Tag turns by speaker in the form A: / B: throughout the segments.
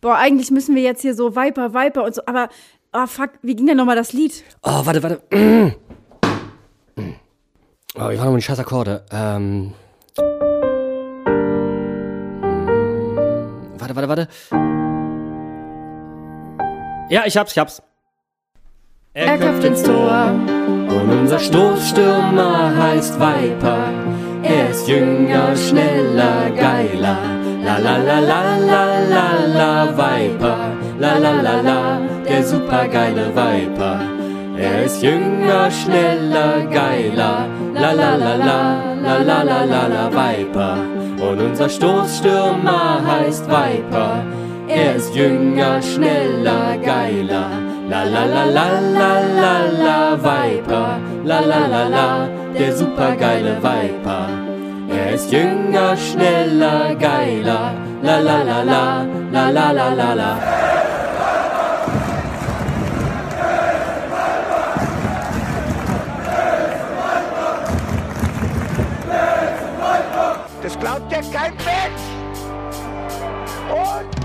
A: boah, eigentlich müssen wir jetzt hier so Viper, Viper und so, aber, oh fuck, wie ging denn nochmal das Lied?
B: Oh, warte, warte. Oh, ich war noch die scheiß Akkorde. Ähm. Warte, warte, warte. Ja, ich hab's, ich hab's.
A: Er köpft ins Tor.
B: Und unser Stoßstürmer heißt Viper. Er ist jünger, schneller, geiler. La la la la la la la Viper. La la la la, der supergeile Viper. Er ist jünger, schneller, geiler. La la la la la la la la la Viper. Und unser Stoßstürmer heißt Viper. Er ist jünger, schneller, geiler. La la la la la la la Viper. La la la la, der supergeile Viper. Er ist jünger, schneller, geiler. La la la la, la la la la la.
C: Das glaubt ja kein Mensch. Und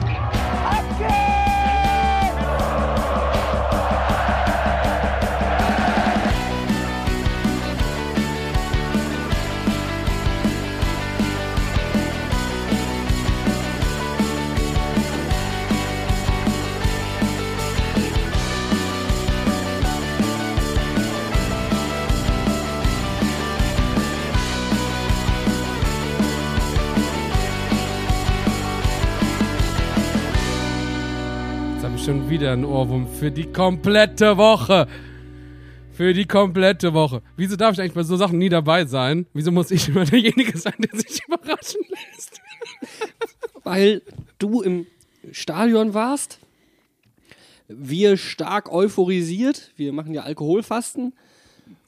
D: schon wieder einen Ohrwurm für die komplette Woche. Für die komplette Woche. Wieso darf ich eigentlich bei so Sachen nie dabei sein? Wieso muss ich immer derjenige sein, der sich überraschen lässt?
B: Weil du im Stadion warst. Wir stark euphorisiert. Wir machen ja Alkoholfasten.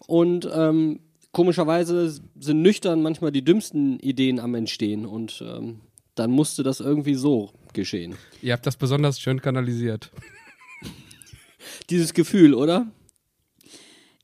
B: Und ähm, komischerweise sind nüchtern manchmal die dümmsten Ideen am Entstehen. Und ähm, dann musste das irgendwie so geschehen.
D: Ihr habt das besonders schön kanalisiert.
B: Dieses Gefühl, oder?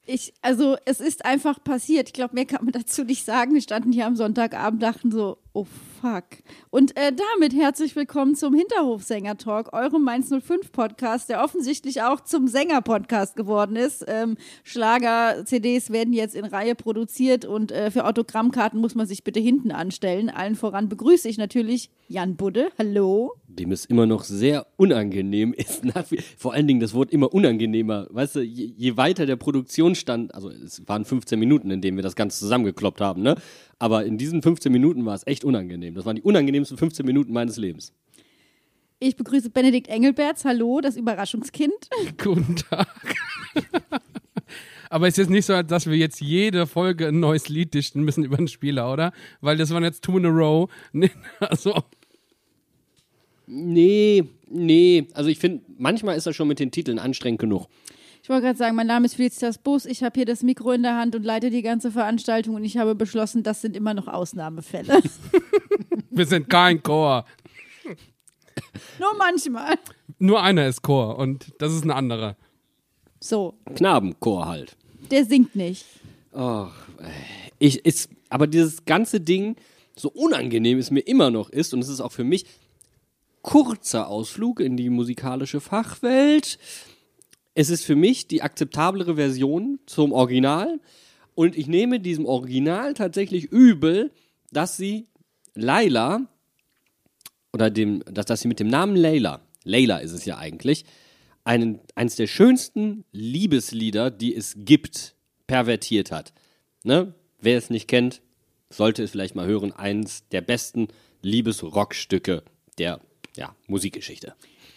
A: Ich, also, es ist einfach passiert. Ich glaube, mehr kann man dazu nicht sagen. Wir standen hier am Sonntagabend, dachten so, oh fuck. Und äh, damit herzlich willkommen zum Hinterhofsänger-Talk, eurem Mainz 05 Podcast, der offensichtlich auch zum Sänger-Podcast geworden ist. Ähm, Schlager-CDs werden jetzt in Reihe produziert und äh, für Autogrammkarten muss man sich bitte hinten anstellen. Allen voran begrüße ich natürlich Jan Budde. Hallo.
B: Dem es immer noch sehr unangenehm ist. Vor allen Dingen, das Wort immer unangenehmer. Weißt du, je, je weiter der Produktionsstand, also es waren 15 Minuten, in denen wir das Ganze zusammengekloppt haben, ne? Aber in diesen 15 Minuten war es echt unangenehm. Das waren die unangenehmsten 15 Minuten meines Lebens.
A: Ich begrüße Benedikt Engelberts. Hallo, das Überraschungskind.
D: Guten Tag. Aber es ist jetzt nicht so, dass wir jetzt jede Folge ein neues Lied dichten müssen über einen Spieler, oder? Weil das waren jetzt two in a row. Nee, Also,
B: Nee, nee. Also ich finde, manchmal ist das schon mit den Titeln anstrengend genug.
A: Ich wollte gerade sagen, mein Name ist Felicitas Bus, ich habe hier das Mikro in der Hand und leite die ganze Veranstaltung und ich habe beschlossen, das sind immer noch Ausnahmefälle.
D: wir sind kein Chor.
A: Nur manchmal.
D: Nur einer ist Chor und das ist ein anderer.
A: So,
B: Knabenchor halt.
A: der singt nicht.
B: Ach, äh, ich, ist, aber dieses ganze Ding, so unangenehm es mir immer noch ist, und es ist auch für mich kurzer Ausflug in die musikalische Fachwelt. Es ist für mich die akzeptablere Version zum Original. Und ich nehme diesem Original tatsächlich übel, dass sie Laila oder dem, dass, dass sie mit dem Namen Layla, Layla ist es ja eigentlich, einen, eines der schönsten Liebeslieder, die es gibt, pervertiert hat. Ne? Wer es nicht kennt, sollte es vielleicht mal hören. Eins der besten Liebesrockstücke der ja, Musikgeschichte.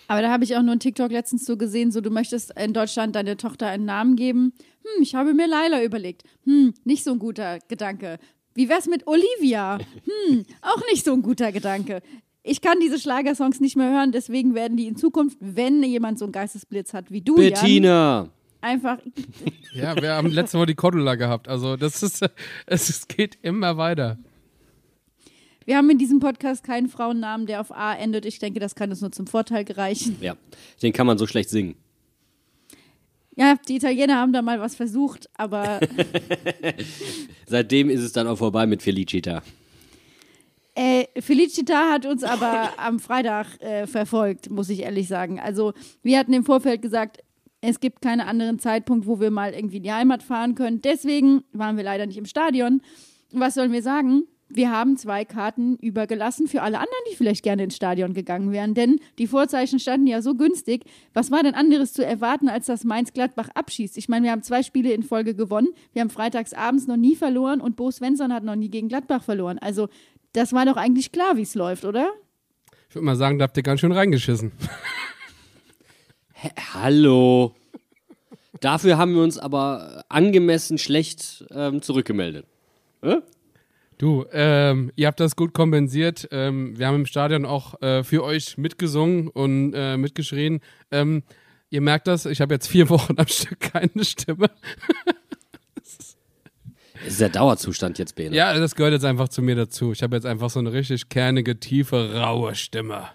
A: Aber da habe ich auch nur einen TikTok letztens so gesehen, so du möchtest in Deutschland deiner Tochter einen Namen geben. Hm, ich habe mir Laila überlegt. Hm, nicht so ein guter Gedanke. Wie wär's mit Olivia? Hm, auch nicht so ein guter Gedanke. Ich kann diese Schlagersongs nicht mehr hören, deswegen werden die in Zukunft, wenn jemand so einen Geistesblitz hat wie du, Jan,
B: Bettina!
A: einfach
D: Ja, wir haben letzte Woche die Cordula gehabt. Also, das ist, es geht immer weiter.
A: Wir haben in diesem Podcast keinen Frauennamen, der auf A endet. Ich denke, das kann uns nur zum Vorteil gereichen.
B: Ja, den kann man so schlecht singen.
A: Ja, die Italiener haben da mal was versucht, aber
B: Seitdem ist es dann auch vorbei mit Felicita.
A: Äh, Felicita hat uns aber am Freitag äh, verfolgt, muss ich ehrlich sagen. Also wir hatten im Vorfeld gesagt, es gibt keinen anderen Zeitpunkt, wo wir mal irgendwie in die Heimat fahren können. Deswegen waren wir leider nicht im Stadion. Was sollen wir sagen? Wir haben zwei Karten übergelassen für alle anderen, die vielleicht gerne ins Stadion gegangen wären. Denn die Vorzeichen standen ja so günstig. Was war denn anderes zu erwarten, als dass Mainz-Gladbach abschießt? Ich meine, wir haben zwei Spiele in Folge gewonnen. Wir haben freitags abends noch nie verloren und Bo Svensson hat noch nie gegen Gladbach verloren. Also, das war doch eigentlich klar, wie es läuft, oder?
D: Ich würde mal sagen, da habt ihr ganz schön reingeschissen.
B: Hallo. Dafür haben wir uns aber angemessen schlecht ähm, zurückgemeldet. Hä?
D: Du, ähm, ihr habt das gut kompensiert. Ähm, wir haben im Stadion auch äh, für euch mitgesungen und äh, mitgeschrien. Ähm, ihr merkt das, ich habe jetzt vier Wochen am Stück keine Stimme.
B: Das ist der Dauerzustand jetzt, Bene.
D: Ja, das gehört jetzt einfach zu mir dazu. Ich habe jetzt einfach so eine richtig kernige, tiefe, raue Stimme.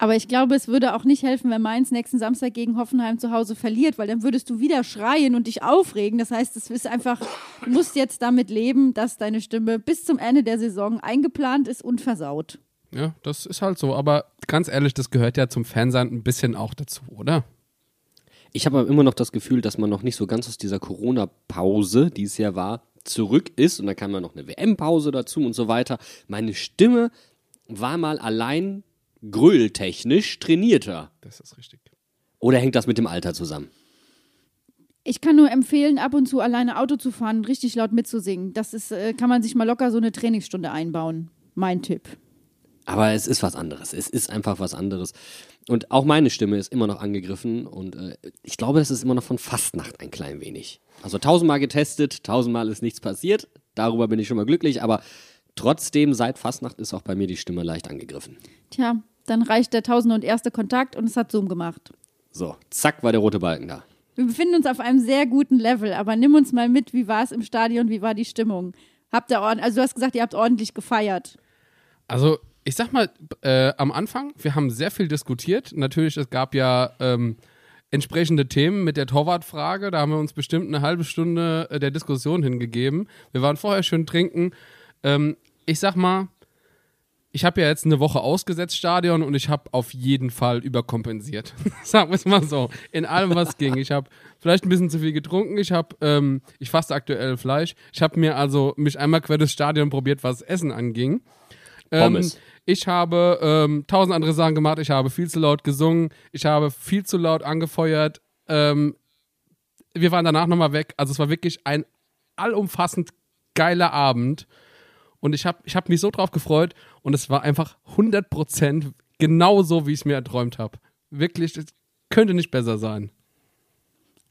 A: Aber ich glaube, es würde auch nicht helfen, wenn Mainz nächsten Samstag gegen Hoffenheim zu Hause verliert, weil dann würdest du wieder schreien und dich aufregen. Das heißt, es ist einfach, du musst jetzt damit leben, dass deine Stimme bis zum Ende der Saison eingeplant ist und versaut.
D: Ja, das ist halt so. Aber ganz ehrlich, das gehört ja zum Fansein ein bisschen auch dazu, oder?
B: Ich habe aber immer noch das Gefühl, dass man noch nicht so ganz aus dieser Corona-Pause, die es ja war, zurück ist. Und dann kam ja noch eine WM-Pause dazu und so weiter. Meine Stimme war mal allein gröhltechnisch trainierter.
D: Das ist richtig.
B: Oder hängt das mit dem Alter zusammen?
A: Ich kann nur empfehlen, ab und zu alleine Auto zu fahren und richtig laut mitzusingen. Das ist, äh, kann man sich mal locker so eine Trainingsstunde einbauen. Mein Tipp.
B: Aber es ist was anderes. Es ist einfach was anderes. Und auch meine Stimme ist immer noch angegriffen. Und äh, ich glaube, das ist immer noch von Fastnacht ein klein wenig. Also tausendmal getestet, tausendmal ist nichts passiert. Darüber bin ich schon mal glücklich. Aber trotzdem, seit Fastnacht ist auch bei mir die Stimme leicht angegriffen.
A: Tja, dann reicht der tausende und erste Kontakt und es hat Zoom gemacht.
B: So, zack, war der rote Balken da.
A: Wir befinden uns auf einem sehr guten Level, aber nimm uns mal mit, wie war es im Stadion, wie war die Stimmung? Habt ihr ordentlich, also du hast gesagt, ihr habt ordentlich gefeiert.
D: Also, ich sag mal, äh, am Anfang, wir haben sehr viel diskutiert. Natürlich, es gab ja ähm, entsprechende Themen mit der Torwartfrage. Da haben wir uns bestimmt eine halbe Stunde äh, der Diskussion hingegeben. Wir waren vorher schön trinken. Ähm, ich sag mal, ich habe ja jetzt eine Woche ausgesetzt Stadion und ich habe auf jeden Fall überkompensiert. Sagen wir es mal so. In allem, was ging. Ich habe vielleicht ein bisschen zu viel getrunken. Ich habe, ähm, ich faste aktuell Fleisch. Ich habe mir also mich einmal quer durchs Stadion probiert, was Essen anging. Ähm, ich habe ähm, tausend andere Sachen gemacht. Ich habe viel zu laut gesungen. Ich habe viel zu laut angefeuert. Ähm, wir waren danach nochmal weg. Also es war wirklich ein allumfassend geiler Abend. Und ich habe ich hab mich so drauf gefreut. Und es war einfach 100% genau so, wie ich es mir erträumt habe. Wirklich, es könnte nicht besser sein.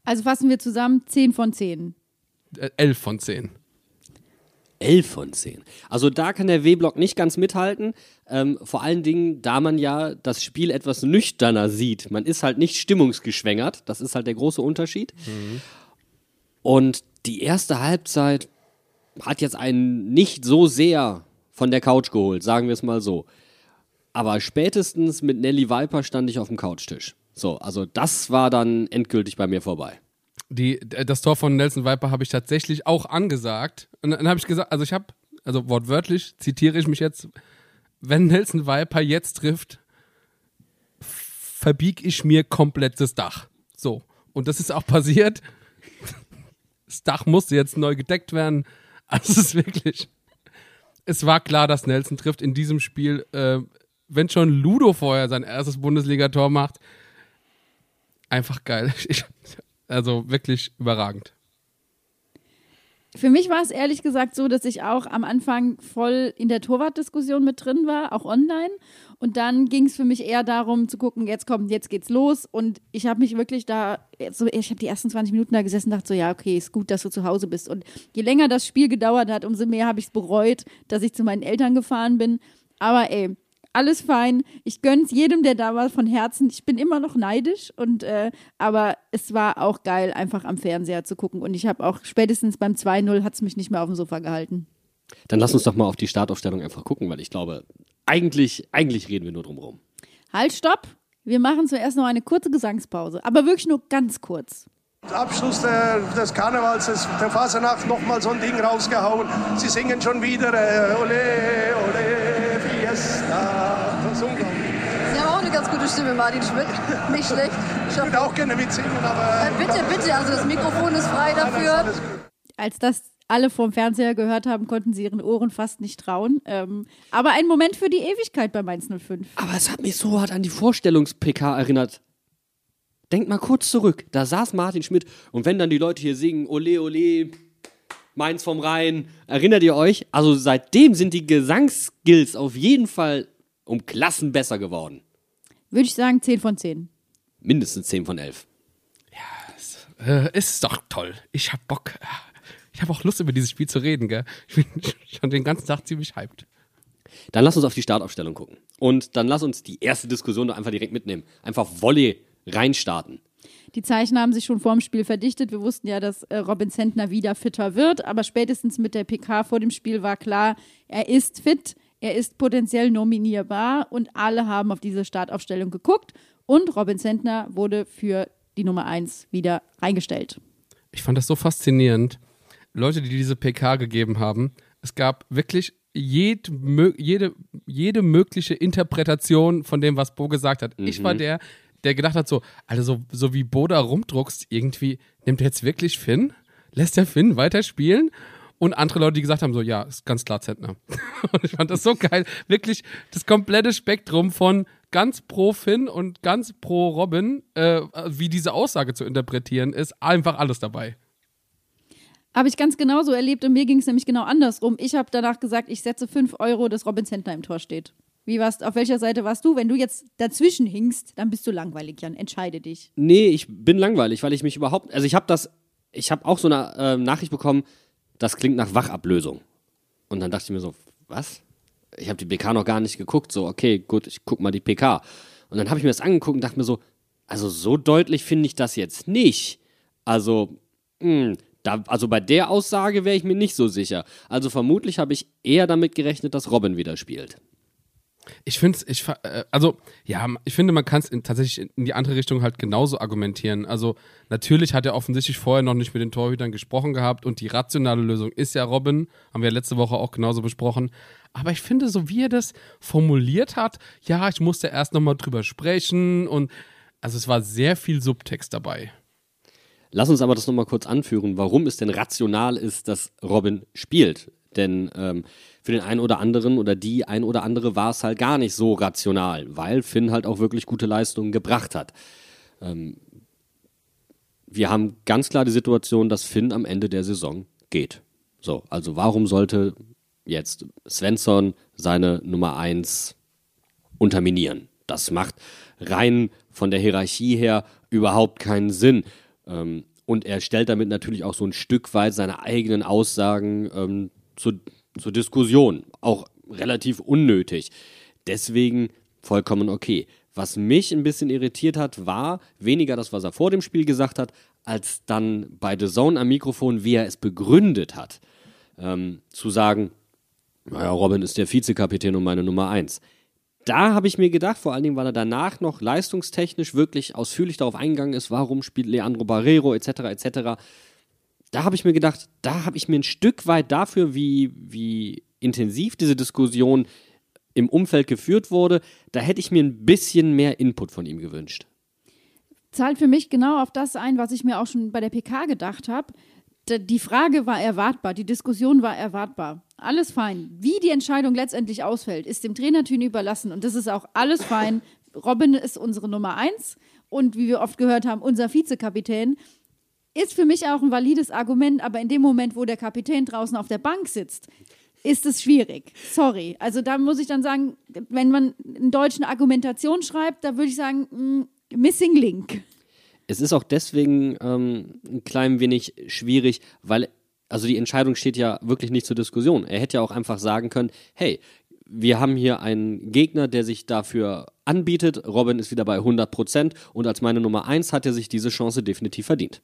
A: Also fassen wir zusammen 10 von 10.
D: Äh, 11 von 10.
B: 11 von 10. Also da kann der W-Block nicht ganz mithalten. Ähm, vor allen Dingen, da man ja das Spiel etwas nüchterner sieht. Man ist halt nicht stimmungsgeschwängert. Das ist halt der große Unterschied. Und die erste Halbzeit hat jetzt einen nicht so sehr von der Couch geholt, sagen wir es mal so. Aber spätestens mit Nelly Viper stand ich auf dem Couchtisch. So, also das war dann endgültig bei mir vorbei.
D: Die, d- das Tor von Nelson Viper habe ich tatsächlich auch angesagt. Und dann habe ich gesagt, also ich habe, also wortwörtlich zitiere ich mich jetzt, wenn Nelson Viper jetzt trifft, verbieg ich mir komplett das Dach. So. Und das ist auch passiert. Das Dach musste jetzt neu gedeckt werden. Also es ist wirklich. Es war klar, dass Nelson trifft in diesem Spiel. Äh, wenn schon Ludo vorher sein erstes Bundesligator macht, einfach geil. Ich, also wirklich überragend.
A: Für mich war es ehrlich gesagt so, dass ich auch am Anfang voll in der Torwartdiskussion mit drin war, auch online. Und dann ging es für mich eher darum zu gucken, jetzt kommt, jetzt geht's los. Und ich habe mich wirklich da, so, ich habe die ersten 20 Minuten da gesessen und dachte so, ja, okay, ist gut, dass du zu Hause bist. Und je länger das Spiel gedauert hat, umso mehr habe ich es bereut, dass ich zu meinen Eltern gefahren bin. Aber ey, alles fein. Ich gönn's jedem, der da war, von Herzen. Ich bin immer noch neidisch und äh, aber es war auch geil, einfach am Fernseher zu gucken. Und ich habe auch spätestens beim 2-0 hat's mich nicht mehr auf dem Sofa gehalten.
B: Dann lass uns doch mal auf die Startaufstellung einfach gucken, weil ich glaube, eigentlich, eigentlich reden wir nur drum rum.
A: Halt, stopp! Wir machen zuerst noch eine kurze Gesangspause, aber wirklich nur ganz kurz.
E: Abschluss der, des Karnevals, des, der Fasernacht, nochmal so ein Ding rausgehauen. Sie singen schon wieder äh, Ole, Ole. Das ist unglaublich.
F: Sie haben auch eine ganz gute Stimme, Martin Schmidt. Nicht schlecht. Ich
E: Ich würde auch gerne mitsingen, aber...
F: äh, bitte, bitte, also das Mikrofon ist frei dafür.
E: Alles gut.
A: Als das alle vom Fernseher gehört haben, konnten sie ihren Ohren fast nicht trauen. Ähm, aber ein Moment für die Ewigkeit bei Mainz 05.
B: Aber es hat mich so hart an die Vorstellungs-PK erinnert. Denkt mal kurz zurück. Da saß Martin Schmidt und wenn dann die Leute hier singen, ole, ole, Mainz vom Rhein, erinnert ihr euch? Also seitdem sind die Gesangsskills auf jeden Fall um Klassen besser geworden.
A: Würde ich sagen 10 von 10.
B: Mindestens 10 von 11.
D: Äh, ist doch toll. Ich hab Bock. Ich habe auch Lust, über dieses Spiel zu reden, gell? Ich bin schon den ganzen Tag ziemlich hyped.
B: Dann lass uns auf die Startaufstellung gucken. Und dann lass uns die erste Diskussion doch einfach direkt mitnehmen. Einfach Volley reinstarten.
A: Die Zeichen haben sich schon vor dem Spiel verdichtet. Wir wussten ja, dass äh, Robin Zentner wieder fitter wird, aber spätestens mit der PK vor dem Spiel war klar, er ist fit, er ist potenziell nominierbar und alle haben auf diese Startaufstellung geguckt und Robin Zentner wurde für die Nummer 1 wieder reingestellt.
D: Ich fand das so faszinierend. Leute, die diese PK gegeben haben, es gab wirklich jed, mö- jede, jede mögliche Interpretation von dem, was Bo gesagt hat. Ich war der, der gedacht hat so, also so, so wie Bo da rumdruckst, irgendwie, nimmt er jetzt wirklich Finn? Lässt der Finn weiterspielen? Und andere Leute, die gesagt haben, so, ja, ist ganz klar Zentner. Und ich fand das so geil. Wirklich das komplette Spektrum von ganz pro Finn und ganz pro Robin, äh, wie diese Aussage zu interpretieren ist, einfach alles dabei.
A: Habe ich ganz genauso erlebt und mir ging es nämlich genau andersrum. Ich habe danach gesagt, ich setze 5 Euro, dass Robin Zentner im Tor steht. Wie warst, auf welcher Seite warst du? Wenn du jetzt dazwischen hinkst, dann bist du langweilig, Jan. Entscheide dich.
B: Nee, ich bin langweilig, weil ich mich überhaupt. Also ich habe das. Ich habe auch so eine ähm, Nachricht bekommen, das klingt nach Wachablösung. Und dann dachte ich mir so, was? Ich habe die PK noch gar nicht geguckt. So, okay, gut, ich guck mal die PK. Und dann habe ich mir das angeguckt und dachte mir so, also so deutlich finde ich das jetzt nicht. Also, mh, da, also bei der Aussage wäre ich mir nicht so sicher. Also vermutlich habe ich eher damit gerechnet, dass Robin wieder spielt.
D: Ich finde ich, äh, also, ja, ich finde, man kann es tatsächlich in die andere Richtung halt genauso argumentieren. Also, natürlich hat er offensichtlich vorher noch nicht mit den Torhütern gesprochen gehabt und die rationale Lösung ist ja Robin, haben wir letzte Woche auch genauso besprochen. Aber ich finde, so wie er das formuliert hat, ja, ich musste erst nochmal drüber sprechen und, also, es war sehr viel Subtext dabei.
B: Lass uns aber das nochmal kurz anführen, warum es denn rational ist, dass Robin spielt. Denn ähm, für den einen oder anderen oder die ein oder andere war es halt gar nicht so rational, weil Finn halt auch wirklich gute Leistungen gebracht hat. Ähm, wir haben ganz klar die Situation, dass Finn am Ende der Saison geht. So, also warum sollte jetzt Svensson seine Nummer 1 unterminieren? Das macht rein von der Hierarchie her überhaupt keinen Sinn. Ähm, und er stellt damit natürlich auch so ein Stück weit seine eigenen Aussagen ähm, zur, zur Diskussion. Auch relativ unnötig. Deswegen vollkommen okay. Was mich ein bisschen irritiert hat, war weniger das, was er vor dem Spiel gesagt hat, als dann bei The Zone am Mikrofon, wie er es begründet hat. Ähm, zu sagen, naja, Robin ist der Vizekapitän und meine Nummer eins. Da habe ich mir gedacht, vor allen Dingen, weil er danach noch leistungstechnisch wirklich ausführlich darauf eingegangen ist, warum spielt Leandro Barrero etc. etc. Da habe ich mir gedacht, da habe ich mir ein Stück weit dafür, wie, wie intensiv diese Diskussion im Umfeld geführt wurde, da hätte ich mir ein bisschen mehr Input von ihm gewünscht.
A: Zahlt für mich genau auf das ein, was ich mir auch schon bei der PK gedacht habe. Die Frage war erwartbar, die Diskussion war erwartbar. Alles fein. Wie die Entscheidung letztendlich ausfällt, ist dem Trainerteam überlassen und das ist auch alles fein. Robin ist unsere Nummer eins und wie wir oft gehört haben, unser Vizekapitän. Ist für mich auch ein valides Argument, aber in dem Moment, wo der Kapitän draußen auf der Bank sitzt, ist es schwierig. Sorry. Also da muss ich dann sagen, wenn man in deutschen Argumentation schreibt, da würde ich sagen, mm, Missing Link.
B: Es ist auch deswegen ähm, ein klein wenig schwierig, weil, also die Entscheidung steht ja wirklich nicht zur Diskussion. Er hätte ja auch einfach sagen können, hey, wir haben hier einen Gegner, der sich dafür anbietet. Robin ist wieder bei 100 Prozent und als meine Nummer 1 hat er sich diese Chance definitiv verdient.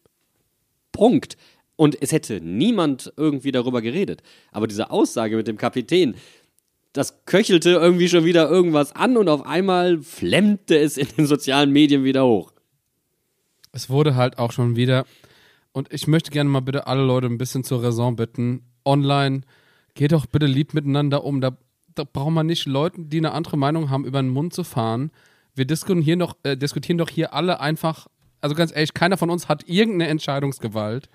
B: Punkt. Und es hätte niemand irgendwie darüber geredet. Aber diese Aussage mit dem Kapitän, das köchelte irgendwie schon wieder irgendwas an und auf einmal flemmte es in den sozialen Medien wieder hoch.
D: Es wurde halt auch schon wieder Und ich möchte gerne mal bitte alle Leute ein bisschen zur Raison bitten. Online, geht doch bitte lieb miteinander um. Da, da braucht man nicht Leuten, die eine andere Meinung haben, über den Mund zu fahren. Wir diskutieren doch, äh, diskutieren doch hier alle einfach, also ganz ehrlich, keiner von uns hat irgendeine Entscheidungsgewalt.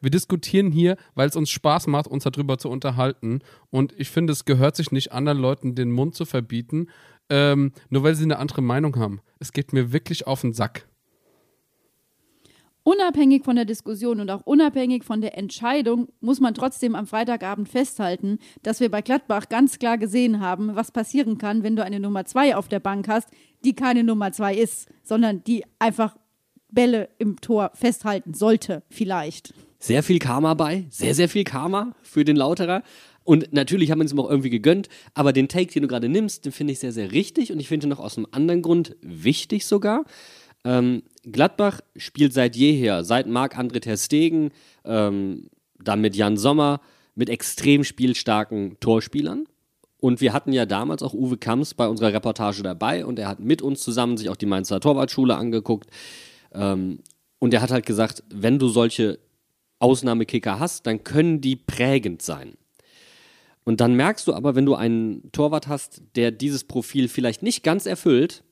D: Wir diskutieren hier, weil es uns Spaß macht, uns darüber zu unterhalten. Und ich finde, es gehört sich nicht anderen Leuten den Mund zu verbieten, ähm, nur weil sie eine andere Meinung haben. Es geht mir wirklich auf den Sack.
A: Unabhängig von der Diskussion und auch unabhängig von der Entscheidung muss man trotzdem am Freitagabend festhalten, dass wir bei Gladbach ganz klar gesehen haben, was passieren kann, wenn du eine Nummer zwei auf der Bank hast, die keine Nummer zwei ist, sondern die einfach Bälle im Tor festhalten sollte, vielleicht.
B: Sehr viel Karma bei, sehr, sehr viel Karma für den Lauterer. Und natürlich haben wir es ihm auch irgendwie gegönnt, aber den Take, den du gerade nimmst, den finde ich sehr, sehr richtig und ich finde noch aus einem anderen Grund wichtig sogar. Ähm, Gladbach spielt seit jeher, seit Marc-André Ter Stegen, ähm, dann mit Jan Sommer, mit extrem spielstarken Torspielern. Und wir hatten ja damals auch Uwe Kamps bei unserer Reportage dabei und er hat mit uns zusammen sich auch die Mainzer Torwartschule angeguckt. Ähm, und er hat halt gesagt, wenn du solche Ausnahmekicker hast, dann können die prägend sein. Und dann merkst du aber, wenn du einen Torwart hast, der dieses Profil vielleicht nicht ganz erfüllt,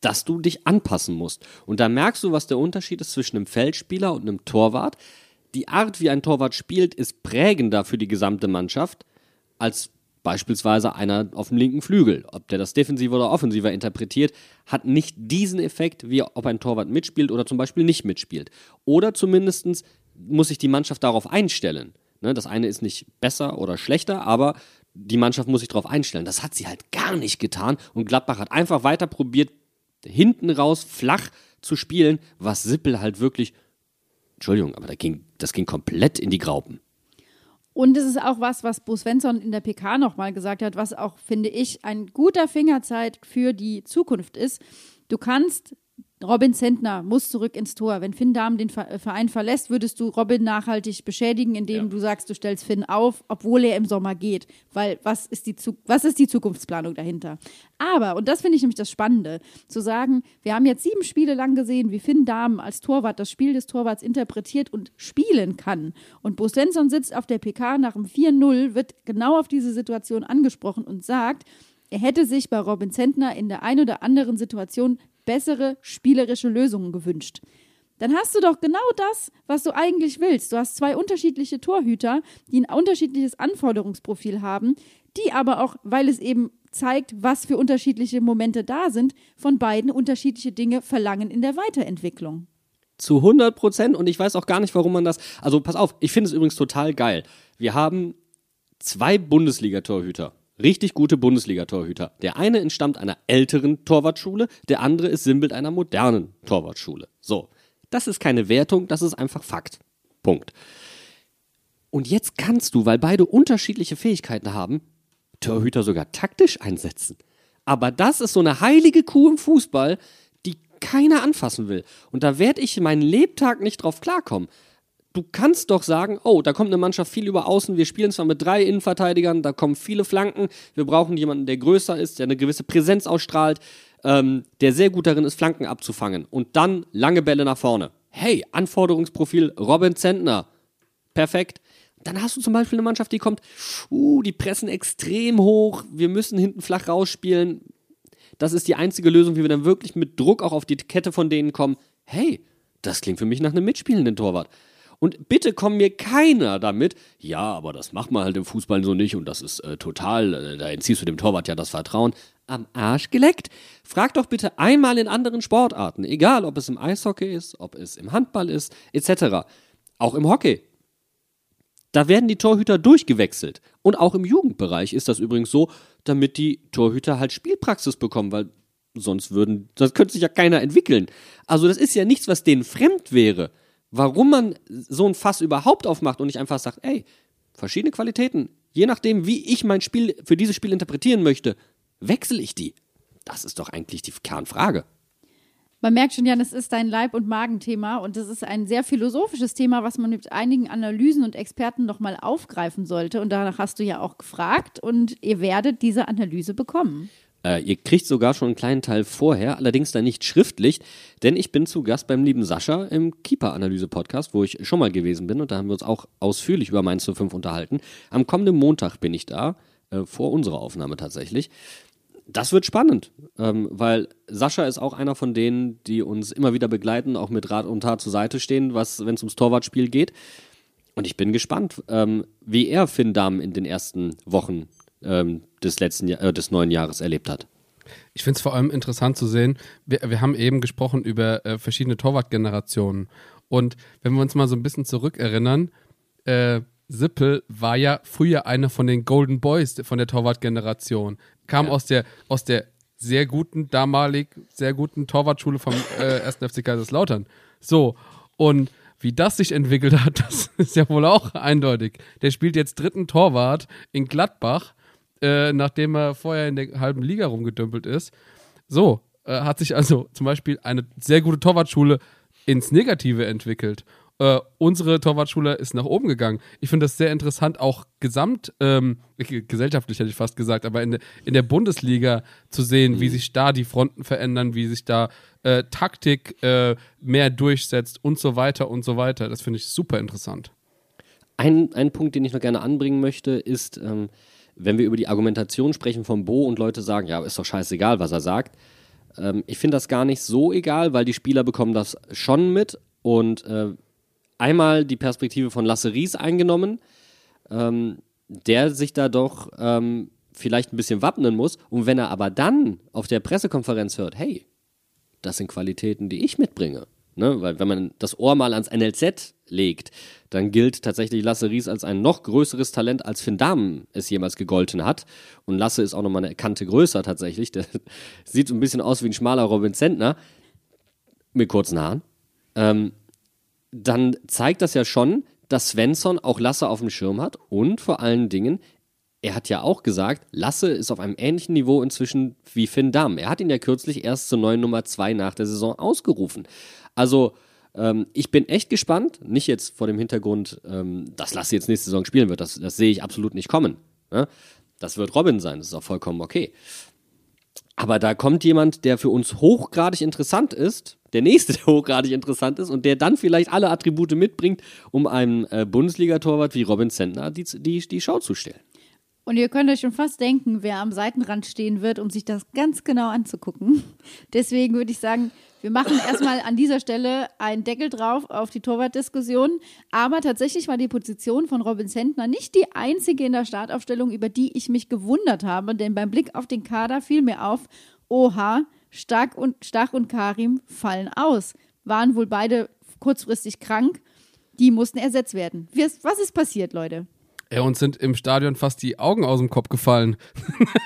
B: dass du dich anpassen musst. Und da merkst du, was der Unterschied ist zwischen einem Feldspieler und einem Torwart. Die Art, wie ein Torwart spielt, ist prägender für die gesamte Mannschaft als beispielsweise einer auf dem linken Flügel. Ob der das defensiver oder offensiver interpretiert, hat nicht diesen Effekt, wie ob ein Torwart mitspielt oder zum Beispiel nicht mitspielt. Oder zumindest muss sich die Mannschaft darauf einstellen. Ne, das eine ist nicht besser oder schlechter, aber die Mannschaft muss sich darauf einstellen. Das hat sie halt gar nicht getan und Gladbach hat einfach weiter probiert, hinten raus flach zu spielen, was Sippel halt wirklich, Entschuldigung, aber da ging, das ging komplett in die Graupen.
A: Und es ist auch was, was Bo Svensson in der PK nochmal gesagt hat, was auch, finde ich, ein guter Fingerzeit für die Zukunft ist. Du kannst Robin Zentner muss zurück ins Tor. Wenn Finn Dahm den äh, Verein verlässt, würdest du Robin nachhaltig beschädigen, indem ja. du sagst, du stellst Finn auf, obwohl er im Sommer geht. Weil was ist die, was ist die Zukunftsplanung dahinter? Aber, und das finde ich nämlich das Spannende, zu sagen, wir haben jetzt sieben Spiele lang gesehen, wie Finn Dahm als Torwart das Spiel des Torwarts interpretiert und spielen kann. Und Bo Svensson sitzt auf der PK nach dem 4-0, wird genau auf diese Situation angesprochen und sagt, er hätte sich bei Robin Zentner in der ein oder anderen Situation bessere spielerische Lösungen gewünscht. Dann hast du doch genau das, was du eigentlich willst. Du hast zwei unterschiedliche Torhüter, die ein unterschiedliches Anforderungsprofil haben, die aber auch, weil es eben zeigt, was für unterschiedliche Momente da sind, von beiden unterschiedliche Dinge verlangen in der Weiterentwicklung.
B: Zu 100 Prozent und ich weiß auch gar nicht, warum man das. Also pass auf, ich finde es übrigens total geil. Wir haben zwei Bundesliga-Torhüter richtig gute Bundesliga-Torhüter. Der eine entstammt einer älteren Torwartschule, der andere ist Sinnbild einer modernen Torwartschule. So, das ist keine Wertung, das ist einfach Fakt. Punkt. Und jetzt kannst du, weil beide unterschiedliche Fähigkeiten haben, Torhüter sogar taktisch einsetzen. Aber das ist so eine heilige Kuh im Fußball, die keiner anfassen will. Und da werde ich meinen Lebtag nicht drauf klarkommen du kannst doch sagen, oh, da kommt eine Mannschaft viel über außen, wir spielen zwar mit drei Innenverteidigern, da kommen viele Flanken, wir brauchen jemanden, der größer ist, der eine gewisse Präsenz ausstrahlt, ähm, der sehr gut darin ist, Flanken abzufangen und dann lange Bälle nach vorne. Hey, Anforderungsprofil Robin Zentner. Perfekt. Dann hast du zum Beispiel eine Mannschaft, die kommt, uh, die pressen extrem hoch, wir müssen hinten flach rausspielen. Das ist die einzige Lösung, wie wir dann wirklich mit Druck auch auf die Kette von denen kommen. Hey, das klingt für mich nach einem mitspielenden Torwart. Und bitte komm mir keiner damit, ja, aber das macht man halt im Fußball so nicht und das ist äh, total, äh, da entziehst du dem Torwart ja das Vertrauen. Am Arsch geleckt. Frag doch bitte einmal in anderen Sportarten, egal ob es im Eishockey ist, ob es im Handball ist, etc. Auch im Hockey. Da werden die Torhüter durchgewechselt. Und auch im Jugendbereich ist das übrigens so, damit die Torhüter halt Spielpraxis bekommen, weil sonst würden, das könnte sich ja keiner entwickeln. Also das ist ja nichts, was denen fremd wäre warum man so ein Fass überhaupt aufmacht und nicht einfach sagt, ey, verschiedene Qualitäten, je nachdem, wie ich mein Spiel für dieses Spiel interpretieren möchte, wechsle ich die. Das ist doch eigentlich die Kernfrage.
A: Man merkt schon, Jan, es ist dein Leib- und Magenthema und es ist ein sehr philosophisches Thema, was man mit einigen Analysen und Experten nochmal aufgreifen sollte. Und danach hast du ja auch gefragt und ihr werdet diese Analyse bekommen.
B: Äh, ihr kriegt sogar schon einen kleinen Teil vorher, allerdings dann nicht schriftlich, denn ich bin zu Gast beim lieben Sascha im Keeper-Analyse-Podcast, wo ich schon mal gewesen bin und da haben wir uns auch ausführlich über Mainz 05 unterhalten. Am kommenden Montag bin ich da, äh, vor unserer Aufnahme tatsächlich. Das wird spannend, ähm, weil Sascha ist auch einer von denen, die uns immer wieder begleiten, auch mit Rat und Tat zur Seite stehen, wenn es ums Torwartspiel geht. Und ich bin gespannt, ähm, wie er Finn Damm in den ersten Wochen ähm, des letzten Jahr, äh, des neuen Jahres erlebt hat.
D: Ich finde es vor allem interessant zu sehen, wir, wir haben eben gesprochen über äh, verschiedene Torwartgenerationen. Und wenn wir uns mal so ein bisschen zurückerinnern, äh, Sippel war ja früher einer von den Golden Boys von der Torwartgeneration. Kam aus der, aus der sehr guten, damalig sehr guten Torwartschule vom äh, 1. FC Kaiserslautern. So, und wie das sich entwickelt hat, das ist ja wohl auch eindeutig. Der spielt jetzt dritten Torwart in Gladbach, äh, nachdem er vorher in der halben Liga rumgedümpelt ist. So, äh, hat sich also zum Beispiel eine sehr gute Torwartschule ins Negative entwickelt. Äh, unsere Torwartschule ist nach oben gegangen. Ich finde das sehr interessant, auch gesamt, ähm, gesellschaftlich hätte ich fast gesagt, aber in, de, in der Bundesliga zu sehen, wie sich da die Fronten verändern, wie sich da äh, Taktik äh, mehr durchsetzt und so weiter und so weiter. Das finde ich super interessant.
B: Ein, ein Punkt, den ich noch gerne anbringen möchte, ist, ähm, wenn wir über die Argumentation sprechen von Bo und Leute sagen, ja, ist doch scheißegal, was er sagt. Ähm, ich finde das gar nicht so egal, weil die Spieler bekommen das schon mit und äh, einmal die Perspektive von Lasse Ries eingenommen, ähm, der sich da doch ähm, vielleicht ein bisschen wappnen muss. Und wenn er aber dann auf der Pressekonferenz hört, hey, das sind Qualitäten, die ich mitbringe. Ne? Weil wenn man das Ohr mal ans NLZ legt, dann gilt tatsächlich Lasse Ries als ein noch größeres Talent, als Finn Dahmen es jemals gegolten hat. Und Lasse ist auch nochmal eine Kante größer tatsächlich. Der sieht so ein bisschen aus wie ein schmaler Robin Zentner mit kurzen Haaren. Ähm, dann zeigt das ja schon, dass Svensson auch Lasse auf dem Schirm hat und vor allen Dingen, er hat ja auch gesagt, Lasse ist auf einem ähnlichen Niveau inzwischen wie Finn Damm. Er hat ihn ja kürzlich erst zur neuen Nummer 2 nach der Saison ausgerufen. Also, ähm, ich bin echt gespannt, nicht jetzt vor dem Hintergrund, ähm, dass Lasse jetzt nächste Saison spielen wird, das, das sehe ich absolut nicht kommen. Ne? Das wird Robin sein, das ist auch vollkommen okay. Aber da kommt jemand, der für uns hochgradig interessant ist, der nächste, der hochgradig interessant ist und der dann vielleicht alle Attribute mitbringt, um einem äh, Bundesliga-Torwart wie Robin Zentner die, die, die Schau zu stellen.
A: Und ihr könnt euch schon fast denken, wer am Seitenrand stehen wird, um sich das ganz genau anzugucken. Deswegen würde ich sagen, wir machen erstmal an dieser Stelle einen Deckel drauf auf die Torwartdiskussion. Aber tatsächlich war die Position von Robin Sentner nicht die einzige in der Startaufstellung, über die ich mich gewundert habe. Denn beim Blick auf den Kader fiel mir auf, oha, Stark und, Stach und Karim fallen aus. Waren wohl beide kurzfristig krank. Die mussten ersetzt werden. Was ist passiert, Leute?
D: Ja, uns sind im Stadion fast die Augen aus dem Kopf gefallen.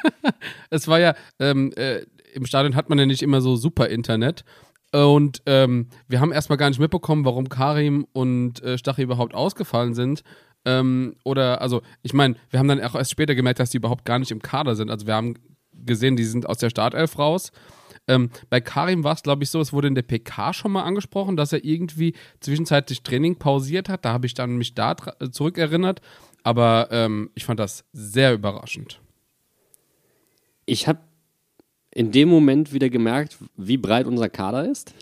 D: es war ja, ähm, äh, im Stadion hat man ja nicht immer so super Internet. Und ähm, wir haben erstmal gar nicht mitbekommen, warum Karim und äh, Stachy überhaupt ausgefallen sind. Ähm, oder, also, ich meine, wir haben dann auch erst später gemerkt, dass die überhaupt gar nicht im Kader sind. Also, wir haben gesehen, die sind aus der Startelf raus. Ähm, bei Karim war es, glaube ich, so, es wurde in der PK schon mal angesprochen, dass er irgendwie zwischenzeitlich Training pausiert hat. Da habe ich dann mich da zurückerinnert. Aber ähm, ich fand das sehr überraschend.
B: Ich habe in dem Moment wieder gemerkt, wie breit unser Kader ist,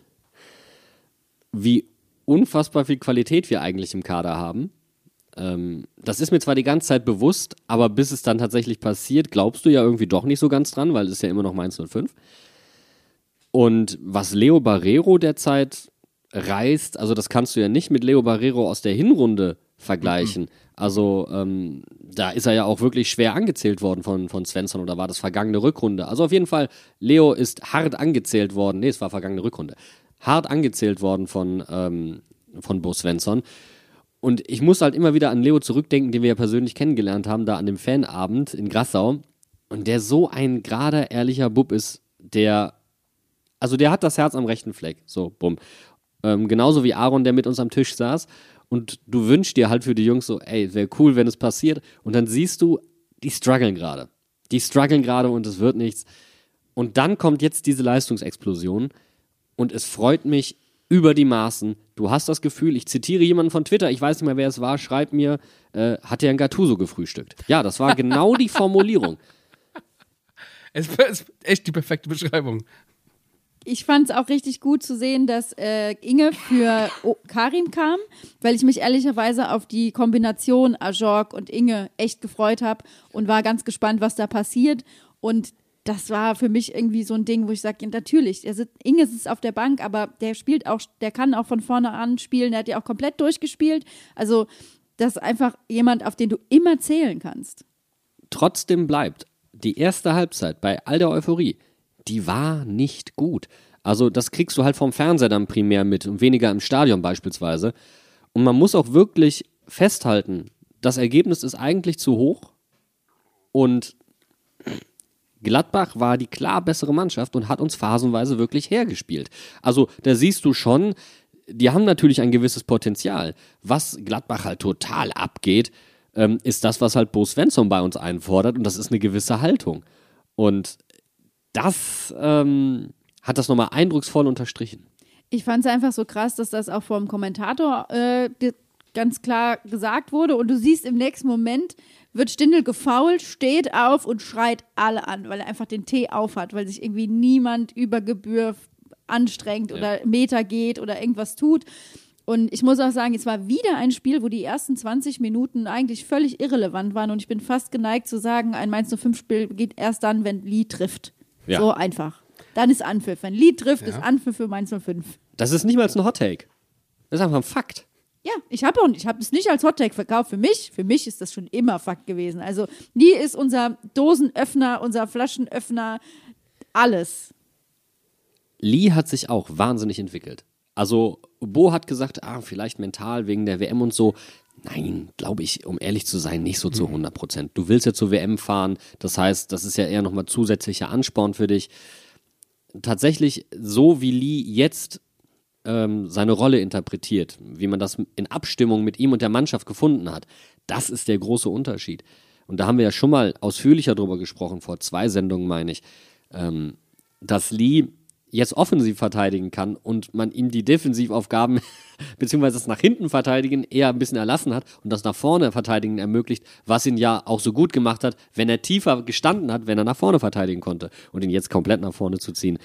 B: wie unfassbar viel Qualität wir eigentlich im Kader haben. Ähm, das ist mir zwar die ganze Zeit bewusst, aber bis es dann tatsächlich passiert, glaubst du ja irgendwie doch nicht so ganz dran, weil es ist ja immer noch Mainz 05. Und was Leo Barrero derzeit reißt, also das kannst du ja nicht mit Leo Barrero aus der Hinrunde vergleichen. Mhm. Also ähm, da ist er ja auch wirklich schwer angezählt worden von, von Svensson oder war das vergangene Rückrunde. Also auf jeden Fall, Leo ist hart angezählt worden. Nee, es war vergangene Rückrunde. Hart angezählt worden von, ähm, von Bo Svensson. Und ich muss halt immer wieder an Leo zurückdenken, den wir ja persönlich kennengelernt haben, da an dem Fanabend in Grassau. Und der so ein gerader, ehrlicher Bub ist, der, also der hat das Herz am rechten Fleck. So, bumm. Ähm, genauso wie Aaron, der mit uns am Tisch saß und du wünschst dir halt für die Jungs so, ey, wäre cool, wenn es passiert. Und dann siehst du, die strugglen gerade. Die strugglen gerade und es wird nichts. Und dann kommt jetzt diese Leistungsexplosion und es freut mich über die Maßen. Du hast das Gefühl, ich zitiere jemanden von Twitter, ich weiß nicht mehr, wer es war, schreib mir, äh, hat er ein Gattuso gefrühstückt? Ja, das war genau die Formulierung.
D: Es ist echt die perfekte Beschreibung.
A: Ich fand es auch richtig gut zu sehen, dass äh, Inge für o Karim kam, weil ich mich ehrlicherweise auf die Kombination Ajorg und Inge echt gefreut habe und war ganz gespannt, was da passiert. Und das war für mich irgendwie so ein Ding, wo ich sage, natürlich, der sitzt, Inge sitzt auf der Bank, aber der spielt auch, der kann auch von vorne an spielen, der hat ja auch komplett durchgespielt. Also das ist einfach jemand, auf den du immer zählen kannst.
B: Trotzdem bleibt die erste Halbzeit bei all der Euphorie, die war nicht gut. Also das kriegst du halt vom Fernseher dann primär mit und weniger im Stadion beispielsweise. Und man muss auch wirklich festhalten, das Ergebnis ist eigentlich zu hoch und Gladbach war die klar bessere Mannschaft und hat uns phasenweise wirklich hergespielt. Also da siehst du schon, die haben natürlich ein gewisses Potenzial. Was Gladbach halt total abgeht, ähm, ist das, was halt Bo Svensson bei uns einfordert und das ist eine gewisse Haltung. Und das ähm, hat das nochmal eindrucksvoll unterstrichen.
A: Ich fand es einfach so krass, dass das auch vom Kommentator äh, ganz klar gesagt wurde. Und du siehst im nächsten Moment, wird Stindel gefault, steht auf und schreit alle an, weil er einfach den Tee aufhat, weil sich irgendwie niemand über Gebühr anstrengt ja. oder Meter geht oder irgendwas tut. Und ich muss auch sagen, es war wieder ein Spiel, wo die ersten 20 Minuten eigentlich völlig irrelevant waren. Und ich bin fast geneigt zu sagen, ein Mainz 05-Spiel geht erst dann, wenn Lee trifft. Ja. So einfach. Dann ist Anpfiff. Wenn Lee trifft, ja. ist Anpfiff für Mainz 05.
B: Das ist nicht mal ein Hot Take. Das ist einfach ein Fakt.
A: Ja, ich habe ich habe es nicht als Hot Take verkauft. Für mich, für mich ist das schon immer Fakt gewesen. Also Lee ist unser Dosenöffner, unser Flaschenöffner, alles.
B: Lee hat sich auch wahnsinnig entwickelt. Also Bo hat gesagt, ah, vielleicht mental wegen der WM und so. Nein, glaube ich, um ehrlich zu sein, nicht so zu 100 Prozent. Du willst ja zur WM fahren, das heißt, das ist ja eher nochmal zusätzlicher Ansporn für dich. Tatsächlich, so wie Lee jetzt ähm, seine Rolle interpretiert, wie man das in Abstimmung mit ihm und der Mannschaft gefunden hat, das ist der große Unterschied. Und da haben wir ja schon mal ausführlicher drüber gesprochen, vor zwei Sendungen meine ich, ähm, dass Lee jetzt offensiv verteidigen kann und man ihm die Defensivaufgaben beziehungsweise das nach hinten verteidigen eher ein bisschen erlassen hat und das nach vorne verteidigen ermöglicht, was ihn ja auch so gut gemacht hat, wenn er tiefer gestanden hat, wenn er nach vorne verteidigen konnte und ihn jetzt komplett nach vorne zu ziehen.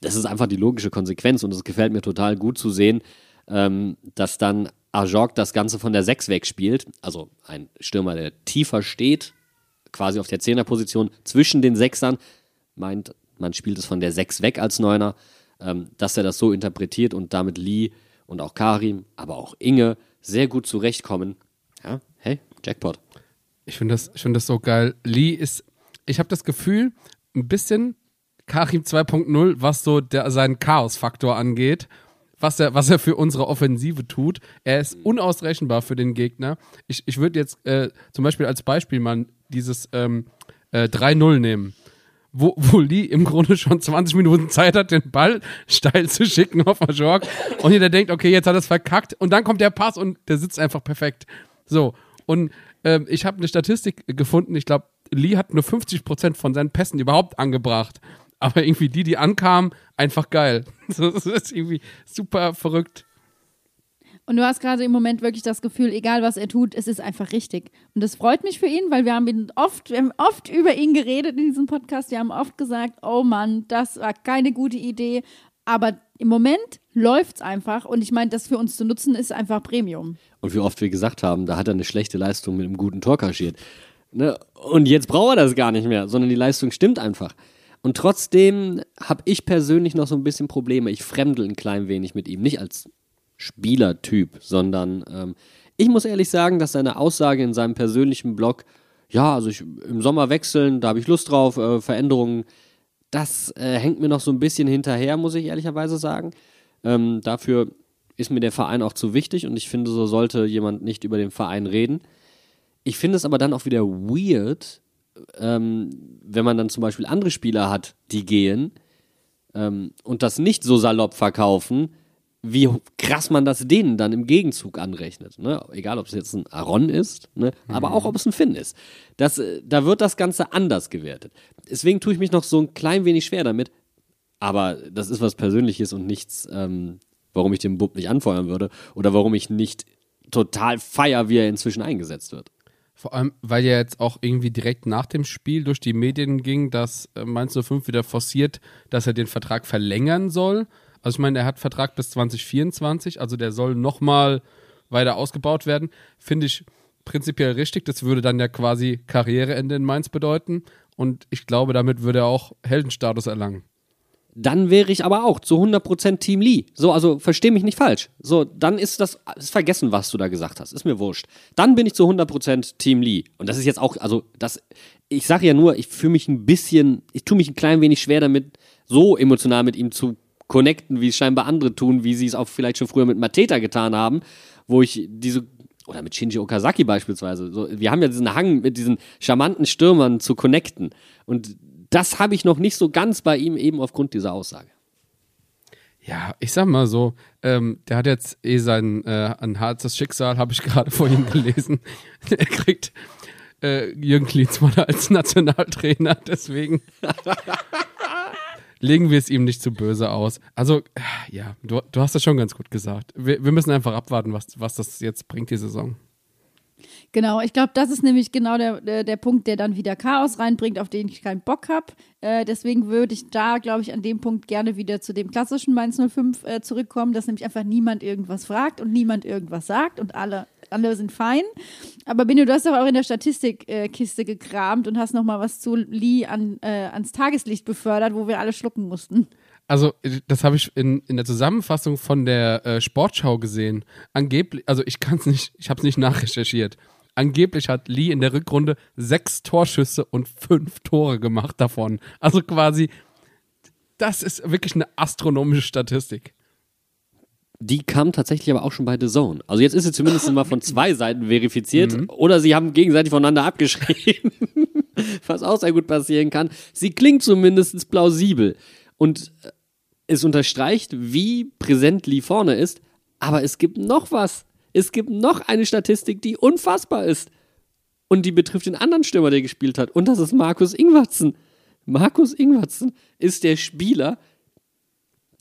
B: Das ist einfach die logische Konsequenz und es gefällt mir total gut zu sehen, ähm, dass dann Ajok das Ganze von der 6 wegspielt, also ein Stürmer, der tiefer steht, quasi auf der Zehnerposition zwischen den Sechsern, meint man spielt es von der 6 weg als Neuner, ähm, dass er das so interpretiert und damit Lee und auch Karim, aber auch Inge sehr gut zurechtkommen. Ja, hey, Jackpot.
D: Ich finde das, find das so geil. Lee ist, ich habe das Gefühl, ein bisschen Karim 2.0, was so der, seinen Chaos-Faktor angeht, was er, was er für unsere Offensive tut. Er ist unausrechenbar für den Gegner. Ich, ich würde jetzt äh, zum Beispiel als Beispiel mal dieses ähm, äh, 3-0 nehmen wo, wo Lee im Grunde schon 20 Minuten Zeit hat, den Ball steil zu schicken auf Majork und jeder denkt, okay, jetzt hat er es verkackt und dann kommt der Pass und der sitzt einfach perfekt. So, und ähm, ich habe eine Statistik gefunden, ich glaube, Lee hat nur 50% von seinen Pässen überhaupt angebracht. Aber irgendwie die, die ankamen, einfach geil. Das ist irgendwie super verrückt.
A: Und du hast gerade im Moment wirklich das Gefühl, egal was er tut, es ist einfach richtig. Und das freut mich für ihn, weil wir haben ihn oft, wir haben oft über ihn geredet in diesem Podcast. Wir haben oft gesagt, oh Mann, das war keine gute Idee. Aber im Moment läuft es einfach. Und ich meine, das für uns zu nutzen, ist einfach Premium.
B: Und wie oft wir gesagt haben, da hat er eine schlechte Leistung mit einem guten Tor kaschiert. Ne? Und jetzt braucht er das gar nicht mehr, sondern die Leistung stimmt einfach. Und trotzdem habe ich persönlich noch so ein bisschen Probleme. Ich fremdel ein klein wenig mit ihm. Nicht als Spielertyp, sondern ähm, ich muss ehrlich sagen, dass seine Aussage in seinem persönlichen Blog, ja, also ich, im Sommer wechseln, da habe ich Lust drauf, äh, Veränderungen, das äh, hängt mir noch so ein bisschen hinterher, muss ich ehrlicherweise sagen. Ähm, dafür ist mir der Verein auch zu wichtig und ich finde, so sollte jemand nicht über den Verein reden. Ich finde es aber dann auch wieder weird, ähm, wenn man dann zum Beispiel andere Spieler hat, die gehen ähm, und das nicht so salopp verkaufen, wie krass man das denen dann im Gegenzug anrechnet. Ne? Egal, ob es jetzt ein Aaron ist, ne? aber auch, ob es ein Finn ist. Das, äh, da wird das Ganze anders gewertet. Deswegen tue ich mich noch so ein klein wenig schwer damit. Aber das ist was Persönliches und nichts, ähm, warum ich den Bub nicht anfeuern würde oder warum ich nicht total feier, wie er inzwischen eingesetzt wird.
D: Vor allem, weil ja jetzt auch irgendwie direkt nach dem Spiel durch die Medien ging, dass äh, Mainz 05 wieder forciert, dass er den Vertrag verlängern soll. Also ich meine, er hat Vertrag bis 2024, also der soll nochmal weiter ausgebaut werden. Finde ich prinzipiell richtig. Das würde dann ja quasi Karriereende in Mainz bedeuten. Und ich glaube, damit würde er auch Heldenstatus erlangen.
B: Dann wäre ich aber auch zu 100% Team Lee. So, also versteh mich nicht falsch. So, dann ist das ist vergessen, was du da gesagt hast. Ist mir wurscht. Dann bin ich zu 100% Team Lee. Und das ist jetzt auch, also das, ich sage ja nur, ich fühle mich ein bisschen, ich tue mich ein klein wenig schwer damit, so emotional mit ihm zu connecten, wie es scheinbar andere tun, wie sie es auch vielleicht schon früher mit Mateta getan haben, wo ich diese oder mit Shinji Okazaki beispielsweise. So, wir haben ja diesen Hang, mit diesen charmanten Stürmern zu connecten. Und das habe ich noch nicht so ganz bei ihm eben aufgrund dieser Aussage.
D: Ja, ich sag mal so, ähm, der hat jetzt eh sein äh, ein hartes Schicksal, habe ich gerade vorhin gelesen. er kriegt äh, Jürgen Klinsmann als Nationaltrainer, deswegen legen wir es ihm nicht zu böse aus. Also, ja, du, du hast das schon ganz gut gesagt. Wir, wir müssen einfach abwarten, was, was das jetzt bringt, die Saison.
A: Genau, ich glaube, das ist nämlich genau der, der, der Punkt, der dann wieder Chaos reinbringt, auf den ich keinen Bock habe. Äh, deswegen würde ich da, glaube ich, an dem Punkt gerne wieder zu dem klassischen Mainz 05 äh, zurückkommen, dass nämlich einfach niemand irgendwas fragt und niemand irgendwas sagt und alle, alle sind fein. Aber Benno, du hast doch auch in der Statistikkiste äh, gekramt und hast nochmal was zu Lee an, äh, ans Tageslicht befördert, wo wir alle schlucken mussten.
D: Also, das habe ich in, in der Zusammenfassung von der äh, Sportschau gesehen. Angeblich, also ich kann es nicht, ich habe es nicht nachrecherchiert. Angeblich hat Lee in der Rückrunde sechs Torschüsse und fünf Tore gemacht davon. Also quasi, das ist wirklich eine astronomische Statistik.
B: Die kam tatsächlich aber auch schon bei The Zone. Also jetzt ist sie zumindest mal von zwei Seiten verifiziert oder sie haben gegenseitig voneinander abgeschrieben, was auch sehr gut passieren kann. Sie klingt zumindest plausibel und äh, es unterstreicht, wie präsent Lee vorne ist, aber es gibt noch was. Es gibt noch eine Statistik, die unfassbar ist. Und die betrifft den anderen Stürmer, der gespielt hat. Und das ist Markus Ingwertsen. Markus Ingwertsen ist der Spieler,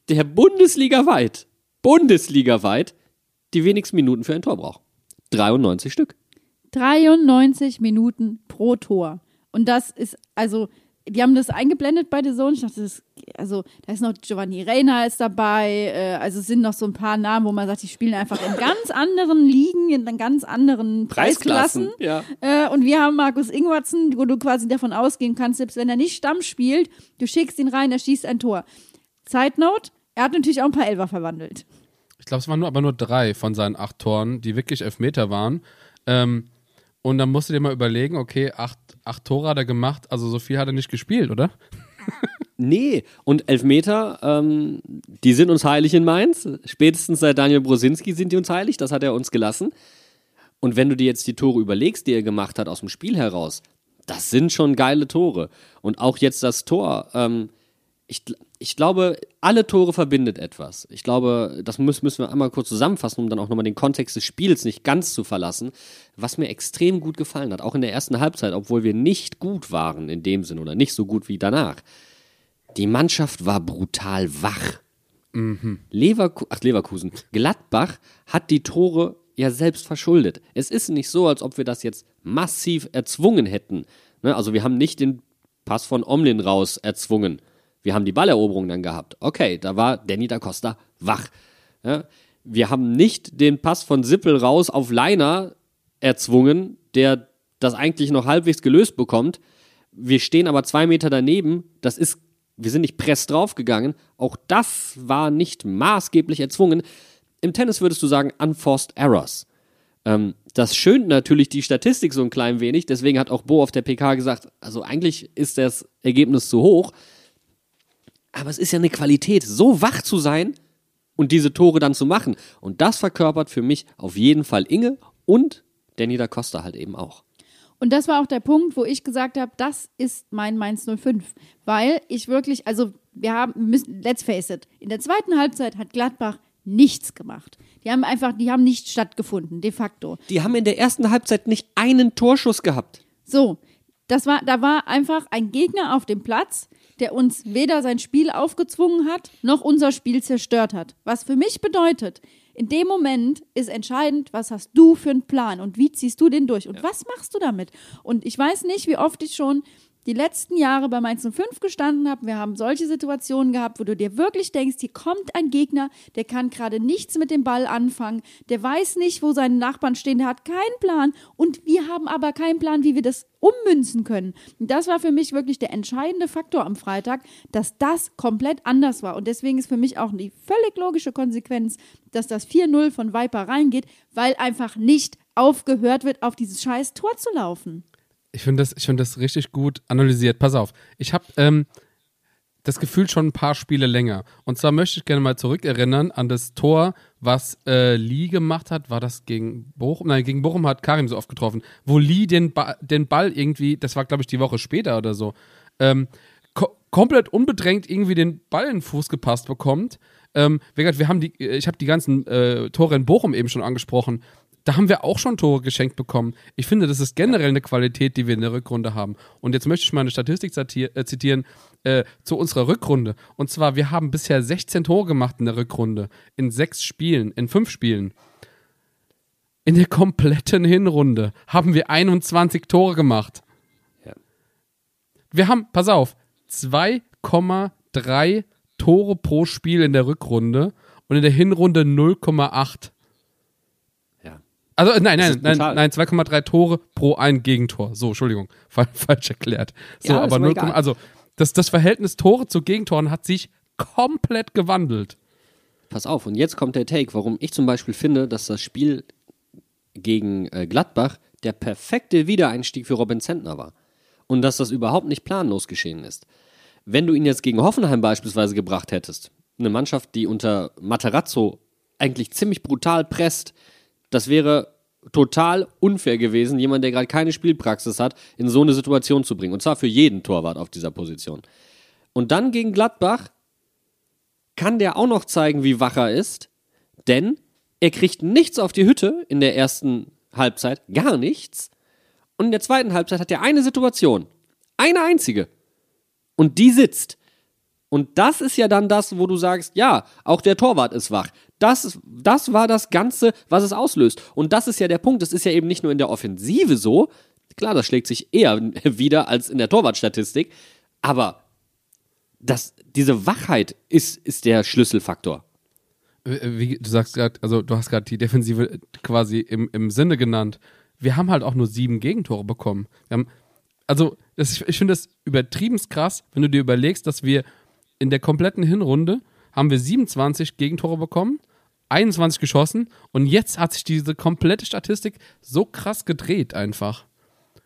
B: der bundesligaweit, bundesligaweit die wenigsten Minuten für ein Tor braucht. 93 Stück.
A: 93 Minuten pro Tor. Und das ist, also, die haben das eingeblendet bei The Zone. Ich dachte, das, also, da ist noch Giovanni Reina ist dabei. Äh, also, es sind noch so ein paar Namen, wo man sagt, die spielen einfach in ganz anderen Ligen, in ganz anderen Preisklassen.
B: Ja.
A: Äh, und wir haben Markus Ingwertsen, wo du quasi davon ausgehen kannst, selbst wenn er nicht Stamm spielt, du schickst ihn rein, er schießt ein Tor. Side Note, er hat natürlich auch ein paar Elfer verwandelt.
D: Ich glaube, es waren nur, aber nur drei von seinen acht Toren, die wirklich Elfmeter waren. Ähm, und dann musst du dir mal überlegen, okay, acht, acht Tore hat er gemacht, also so viel hat er nicht gespielt, oder?
B: Nee, und Elfmeter, ähm, die sind uns heilig in Mainz. Spätestens seit Daniel Brosinski sind die uns heilig, das hat er uns gelassen. Und wenn du dir jetzt die Tore überlegst, die er gemacht hat aus dem Spiel heraus, das sind schon geile Tore. Und auch jetzt das Tor, ähm, ich, ich glaube, alle Tore verbindet etwas. Ich glaube, das müssen, müssen wir einmal kurz zusammenfassen, um dann auch nochmal den Kontext des Spiels nicht ganz zu verlassen. Was mir extrem gut gefallen hat, auch in der ersten Halbzeit, obwohl wir nicht gut waren in dem Sinn oder nicht so gut wie danach. Die Mannschaft war brutal wach. Leverku Ach, Leverkusen. Gladbach hat die Tore ja selbst verschuldet. Es ist nicht so, als ob wir das jetzt massiv erzwungen hätten. Ne? Also wir haben nicht den Pass von Omlin raus erzwungen. Wir haben die Balleroberung dann gehabt. Okay, da war Danny da Costa wach. Ja? Wir haben nicht den Pass von Sippel raus auf Leiner erzwungen, der das eigentlich noch halbwegs gelöst bekommt. Wir stehen aber zwei Meter daneben. Das ist, wir sind nicht press draufgegangen. Auch das war nicht maßgeblich erzwungen. Im Tennis würdest du sagen, unforced errors. Ähm, das schönt natürlich die Statistik so ein klein wenig. Deswegen hat auch Bo auf der PK gesagt, also eigentlich ist das Ergebnis zu hoch. Aber es ist ja eine Qualität, so wach zu sein und diese Tore dann zu machen. Und das verkörpert für mich auf jeden Fall Inge und Danny da Costa halt eben auch.
A: Und das war auch der Punkt, wo ich gesagt habe, das ist mein Mainz 05. Weil ich wirklich, also wir haben, müssen, let's face it, in der zweiten Halbzeit hat Gladbach nichts gemacht. Die haben einfach, die haben nicht stattgefunden, de facto.
B: Die haben in der ersten Halbzeit nicht einen Torschuss gehabt.
A: So, das war, da war einfach ein Gegner auf dem Platz, der uns weder sein Spiel aufgezwungen hat, noch unser Spiel zerstört hat. Was für mich bedeutet, In dem Moment ist entscheidend, was hast du für einen Plan und wie ziehst du den durch und was machst du damit? Und ich weiß nicht, wie oft ich schon die letzten Jahre bei Mainz 05 gestanden habe. Wir haben solche Situationen gehabt, wo du dir wirklich denkst, hier kommt ein Gegner, der kann gerade nichts mit dem Ball anfangen, der weiß nicht, wo seine Nachbarn stehen, der hat keinen Plan und wir haben aber keinen Plan, wie wir das ummünzen können. Und das war für mich wirklich der entscheidende Faktor am Freitag, dass das komplett anders war. Und deswegen ist für mich auch die völlig logische Konsequenz, dass das 4-0 von Viper reingeht, weil einfach nicht aufgehört wird, auf dieses scheiß Tor zu laufen.
D: Ich finde das, find das richtig gut analysiert. Pass auf, ich habe ähm, das Gefühl schon ein paar Spiele länger. Und zwar möchte ich gerne mal zurückerinnern an das Tor, was äh, Lee gemacht hat. War das gegen Bochum? Nein, gegen Bochum hat Karim so oft getroffen. Wo Lee den, ba den Ball irgendwie, das war glaube ich die Woche später oder so, ähm, ko komplett unbedrängt irgendwie den Ball in den Fuß gepasst bekommt. Ähm, wir haben die, ich habe die ganzen äh, Tore in Bochum eben schon angesprochen. Da haben wir auch schon Tore geschenkt bekommen. Ich finde, das ist generell eine Qualität, die wir in der Rückrunde haben. Und jetzt möchte ich mal eine Statistik äh, zitieren äh, zu unserer Rückrunde. Und zwar, wir haben bisher 16 Tore gemacht in der Rückrunde. In sechs Spielen, in fünf Spielen. In der kompletten Hinrunde haben wir 21 Tore gemacht.
B: Ja.
D: Wir haben, pass auf, 2,3 Tore pro Spiel in der Rückrunde und in der Hinrunde 0,8. Also äh, nein, nein, nein, nein, 2,3 Tore pro ein Gegentor. So, Entschuldigung, falsch erklärt. So,
B: Ja,
D: aber
B: aber
D: 0,
B: egal.
D: also das, das Verhältnis Tore zu Gegentoren hat sich komplett gewandelt.
B: Pass auf, und jetzt kommt der Take, warum ich zum Beispiel finde, dass das Spiel gegen äh, Gladbach der perfekte Wiedereinstieg für Robin Zentner war. Und dass das überhaupt nicht planlos geschehen ist. Wenn du ihn jetzt gegen Hoffenheim beispielsweise gebracht hättest, eine Mannschaft, die unter Materazzo eigentlich ziemlich brutal presst, das wäre total unfair gewesen, jemand, der gerade keine Spielpraxis hat, in so eine Situation zu bringen. Und zwar für jeden Torwart auf dieser Position. Und dann gegen Gladbach kann der auch noch zeigen, wie wach er ist, denn er kriegt nichts auf die Hütte in der ersten Halbzeit, gar nichts. Und in der zweiten Halbzeit hat er eine Situation, eine einzige. Und die sitzt. Und das ist ja dann das, wo du sagst, ja, auch der Torwart ist wach. Das, das war das Ganze, was es auslöst. Und das ist ja der Punkt. Das ist ja eben nicht nur in der Offensive so. Klar, das schlägt sich eher wieder als in der Torwartstatistik. Aber das, diese Wachheit ist, ist der Schlüsselfaktor.
D: Äh, Wie du sagst gerade, also du hast gerade die Defensive quasi im, im Sinne genannt. Wir haben halt auch nur sieben Gegentore bekommen. Haben, also das, ich, ich finde das übertrieben krass, wenn du dir überlegst, dass wir in der kompletten Hinrunde haben wir 27 Gegentore bekommen, 21 geschossen und jetzt hat sich diese komplette Statistik so krass gedreht einfach.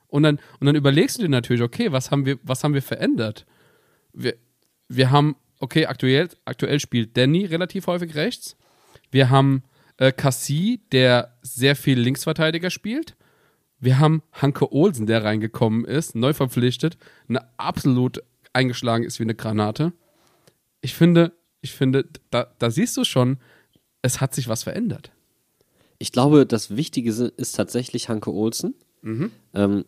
D: Und dann, und dann überlegst du dir natürlich, okay, was haben wir, was haben wir verändert? Wir, wir haben, okay, aktuell, aktuell spielt Danny relativ häufig rechts. Wir haben äh, Cassie, der sehr viel Linksverteidiger spielt. Wir haben Hanke Olsen, der reingekommen ist, neu verpflichtet, eine absolut eingeschlagen ist wie eine Granate. Ich finde, ich finde, da, da siehst du schon, es hat sich was verändert.
B: Ich glaube, das Wichtige ist tatsächlich Hanke Olsen. Ähm,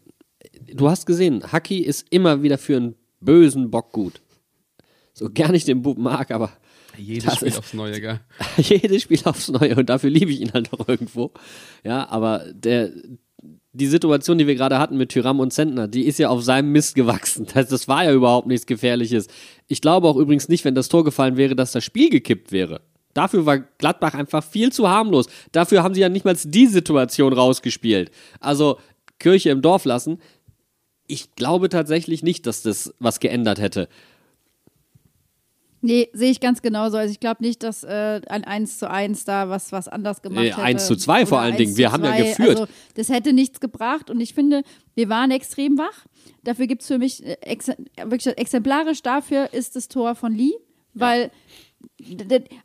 B: du hast gesehen, Haki ist immer wieder für einen bösen Bock gut. So gar nicht den Bub mag, aber
D: Jedes Spiel
B: ist-
D: aufs Neue, gell?
B: jedes Spiel aufs Neue und dafür liebe ich ihn halt auch irgendwo. Ja, aber der, die Situation, die wir gerade hatten mit Tyram und Zentner, die ist ja auf seinem Mist gewachsen. Das, das war ja überhaupt nichts Gefährliches. Ich glaube auch übrigens nicht, wenn das Tor gefallen wäre, dass das Spiel gekippt wäre. Dafür war Gladbach einfach viel zu harmlos. Dafür haben sie ja nicht mal die Situation rausgespielt. Also Kirche im Dorf lassen. Ich glaube tatsächlich nicht, dass das was geändert hätte.
A: Nee, sehe ich ganz genauso. Also ich glaube nicht, dass äh, ein 1 zu 1 da was, was anders gemacht
B: Nee,
A: hätte.
B: 1 zu 2 vor allen
A: 1
B: Dingen. Wir haben ja
A: 2.
B: geführt.
A: Also das hätte nichts gebracht und ich finde, wir waren extrem wach. Dafür gibt es für mich, äh, ex wirklich exemplarisch dafür ist das Tor von Lee, weil, d-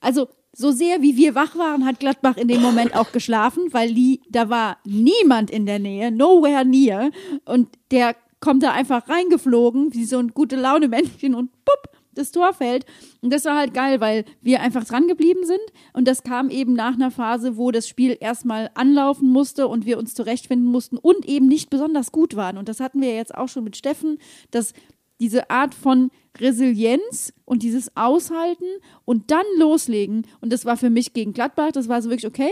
A: also so sehr wie wir wach waren, hat Gladbach in dem Moment auch geschlafen, weil Lee, da war niemand in der Nähe, nowhere near und der kommt da einfach reingeflogen, wie so ein gute Laune Männchen und pupp, das Tor fällt. Und das war halt geil, weil wir einfach dran geblieben sind. Und das kam eben nach einer Phase, wo das Spiel erstmal anlaufen musste und wir uns zurechtfinden mussten und eben nicht besonders gut waren. Und das hatten wir jetzt auch schon mit Steffen, dass diese Art von Resilienz und dieses Aushalten und dann loslegen. Und das war für mich gegen Gladbach, das war so wirklich, okay,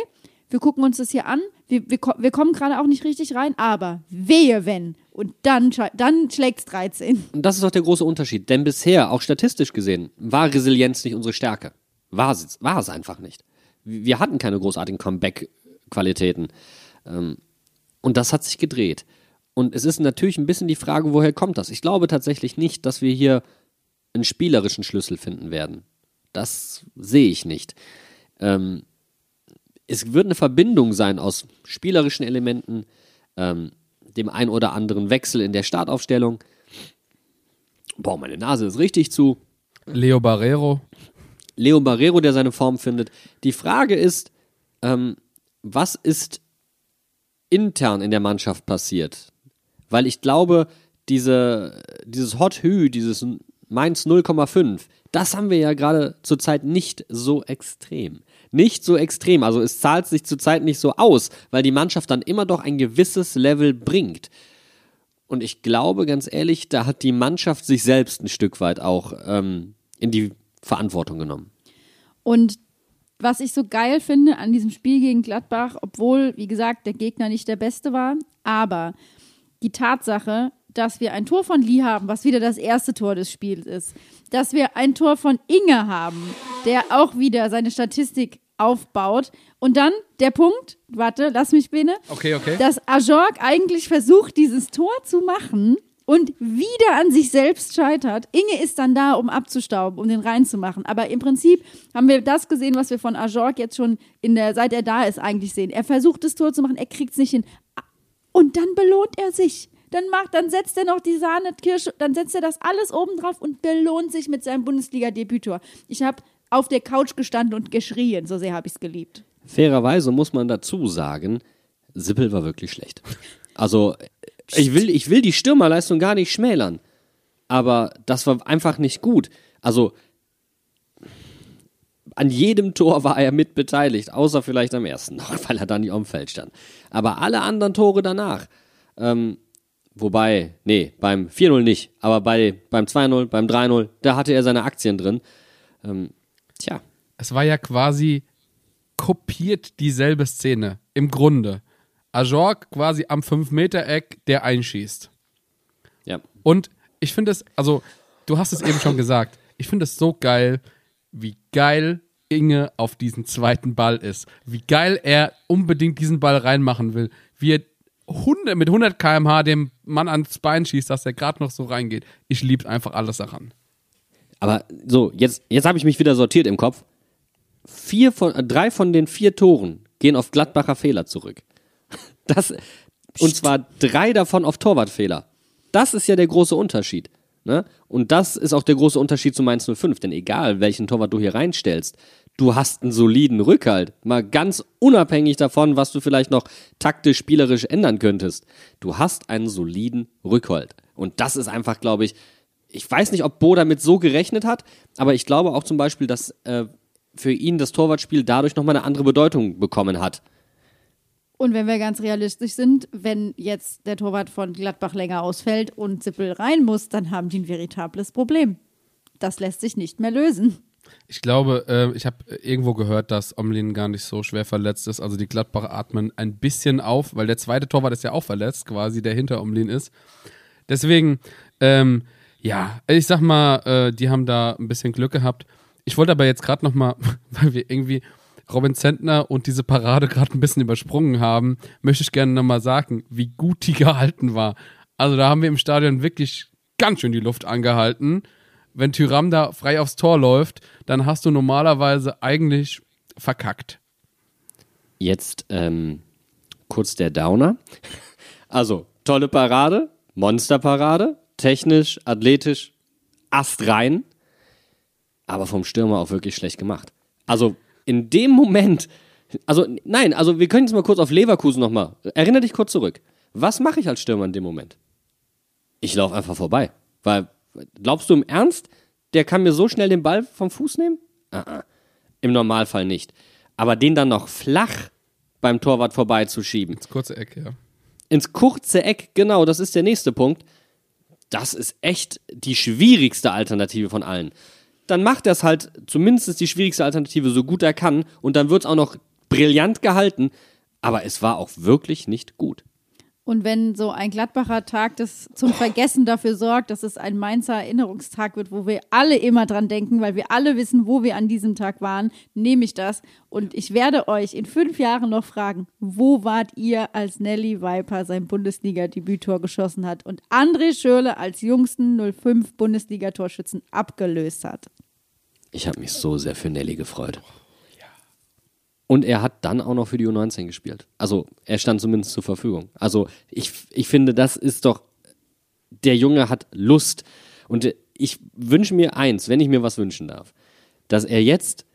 A: wir gucken uns das hier an, wir, wir, wir kommen gerade auch nicht richtig rein, aber wehe wenn. Und dann, dann schlägt es 13.
B: Und das ist auch der große Unterschied. Denn bisher, auch statistisch gesehen, war Resilienz nicht unsere Stärke. War es, war es einfach nicht. Wir hatten keine großartigen Comeback-Qualitäten. Ähm, Und das hat sich gedreht. Und es ist natürlich ein bisschen die Frage, woher kommt das? Ich glaube tatsächlich nicht, dass wir hier einen spielerischen Schlüssel finden werden. Das sehe ich nicht. Ähm, es wird eine Verbindung sein aus spielerischen Elementen, ähm, dem ein oder anderen Wechsel in der Startaufstellung. Boah, meine Nase ist richtig zu.
D: Leo Barrero.
B: Leo Barrero, der seine Form findet. Die Frage ist, ähm, was ist intern in der Mannschaft passiert? Weil ich glaube, diese, dieses Hot Hü, dieses Mainz 0,5, das haben wir ja gerade zurzeit nicht so extrem. Nicht so extrem. Also es zahlt sich zurzeit nicht so aus, weil die Mannschaft dann immer doch ein gewisses Level bringt. Und ich glaube, ganz ehrlich, da hat die Mannschaft sich selbst ein Stück weit auch ähm, in die Verantwortung genommen.
A: Und was ich so geil finde an diesem Spiel gegen Gladbach, obwohl, wie gesagt, der Gegner nicht der beste war, aber die Tatsache, dass wir ein Tor von Lee haben, was wieder das erste Tor des Spiels ist, dass wir ein Tor von Inge haben, der auch wieder seine Statistik aufbaut. Und dann der Punkt, warte, lass mich bitte,
D: Okay, okay.
A: dass Ajorg eigentlich versucht, dieses Tor zu machen und wieder an sich selbst scheitert. Inge ist dann da, um abzustauben, um den reinzumachen. Aber im Prinzip haben wir das gesehen, was wir von Ajorg jetzt schon in der, seit er da ist, eigentlich sehen. Er versucht, das Tor zu machen, er kriegt es nicht hin. Und dann belohnt er sich. Dann macht, dann setzt er noch die Sahnekirsche, dann setzt er das alles oben drauf und belohnt sich mit seinem Bundesliga-Debütor. Ich habe auf der Couch gestanden und geschrien, so sehr habe ich es geliebt.
B: Fairerweise muss man dazu sagen, Sippel war wirklich schlecht. Also, ich will, ich will die Stürmerleistung gar nicht schmälern. Aber das war einfach nicht gut. Also, an jedem Tor war er mit beteiligt, außer vielleicht am ersten noch, weil er dann nicht auf dem Feld stand. Aber alle anderen Tore danach, ähm, wobei, nee, beim 4-0 nicht, aber bei, beim 2-0, beim 3-0, da hatte er seine Aktien drin. Ähm, tja,
D: Es war ja quasi kopiert dieselbe Szene. Im Grunde. Ajorg quasi am 5-Meter-Eck, der einschießt.
B: ja.
D: Und ich finde es, also, du hast es eben schon gesagt, ich finde es so geil, wie geil Inge auf diesen zweiten Ball ist. Wie geil er unbedingt diesen Ball reinmachen will. Wie er 100, mit 100 km/h dem Mann ans Bein schießt, dass er gerade noch so reingeht. Ich liebe einfach alles daran.
B: Aber so, jetzt, jetzt habe ich mich wieder sortiert im Kopf. Vier von, äh, drei von den vier Toren gehen auf Gladbacher Fehler zurück. Das, und zwar drei davon auf Torwartfehler. Das ist ja der große Unterschied. Ne? Und das ist auch der große Unterschied zu Mainz 05. Denn egal, welchen Torwart du hier reinstellst, du hast einen soliden Rückhalt. Mal ganz unabhängig davon, was du vielleicht noch taktisch, spielerisch ändern könntest. Du hast einen soliden Rückhalt. Und das ist einfach, glaube ich, ich weiß nicht, ob Bo damit so gerechnet hat, aber ich glaube auch zum Beispiel, dass äh, für ihn das Torwartspiel dadurch nochmal eine andere Bedeutung bekommen hat.
A: Und wenn wir ganz realistisch sind, wenn jetzt der Torwart von Gladbach länger ausfällt und Sippel rein muss, dann haben die ein veritables Problem. Das lässt sich nicht mehr lösen.
D: Ich glaube, äh, ich habe irgendwo gehört, dass Omlin gar nicht so schwer verletzt ist. Also die Gladbacher atmen ein bisschen auf, weil der zweite Torwart ist ja auch verletzt, quasi, der hinter Omlin ist. Deswegen, ähm, ja, ich sag mal, äh, die haben da ein bisschen Glück gehabt. Ich wollte aber jetzt gerade noch mal, weil wir irgendwie Robin Zentner und diese Parade gerade ein bisschen übersprungen haben, möchte ich gerne noch mal sagen, wie gut die gehalten war. Also da haben wir im Stadion wirklich ganz schön die Luft angehalten. Wenn Tyram da frei aufs Tor läuft, dann hast du normalerweise eigentlich verkackt.
B: Jetzt ähm, kurz der Downer. Also, tolle Parade, Monsterparade, technisch, athletisch, astrein, aber vom Stürmer auch wirklich schlecht gemacht. Also, in dem Moment, also nein, also wir können jetzt mal kurz auf Leverkusen nochmal. Erinner dich kurz zurück. Was mache ich als Stürmer in dem Moment? Ich laufe einfach vorbei. Weil, glaubst du im Ernst, der kann mir so schnell den Ball vom Fuß nehmen? Ah, ah. Im Normalfall nicht. Aber den dann noch flach beim Torwart vorbeizuschieben.
D: Das kurze Eck, ja.
B: Ins kurze Eck, genau, das ist der nächste Punkt. das ist echt die schwierigste Alternative von allen. Dann macht er es halt zumindest die schwierigste Alternative so gut er kann und dann wird es auch noch brillant gehalten, aber es war auch wirklich nicht gut.
A: Und wenn so ein Gladbacher Tag das zum Vergessen dafür sorgt, dass es ein Mainzer Erinnerungstag wird, wo wir alle immer dran denken, weil wir alle wissen, wo wir an diesem Tag waren, nehme ich das. Und ich werde euch in fünf Jahren noch fragen, wo wart ihr, als Nelly Viper sein Bundesliga-Debüttor geschossen hat und André Schürle als jüngsten 05 Bundesliga-Torschützen abgelöst hat?
B: Ich habe mich so sehr für Nelly gefreut. Und er hat dann auch noch für die U19 gespielt. Also er stand zumindest zur Verfügung. Also ich, ich finde, das ist doch, der Junge hat Lust. Und ich wünsche mir eins, wenn ich mir was wünschen darf, dass er jetzt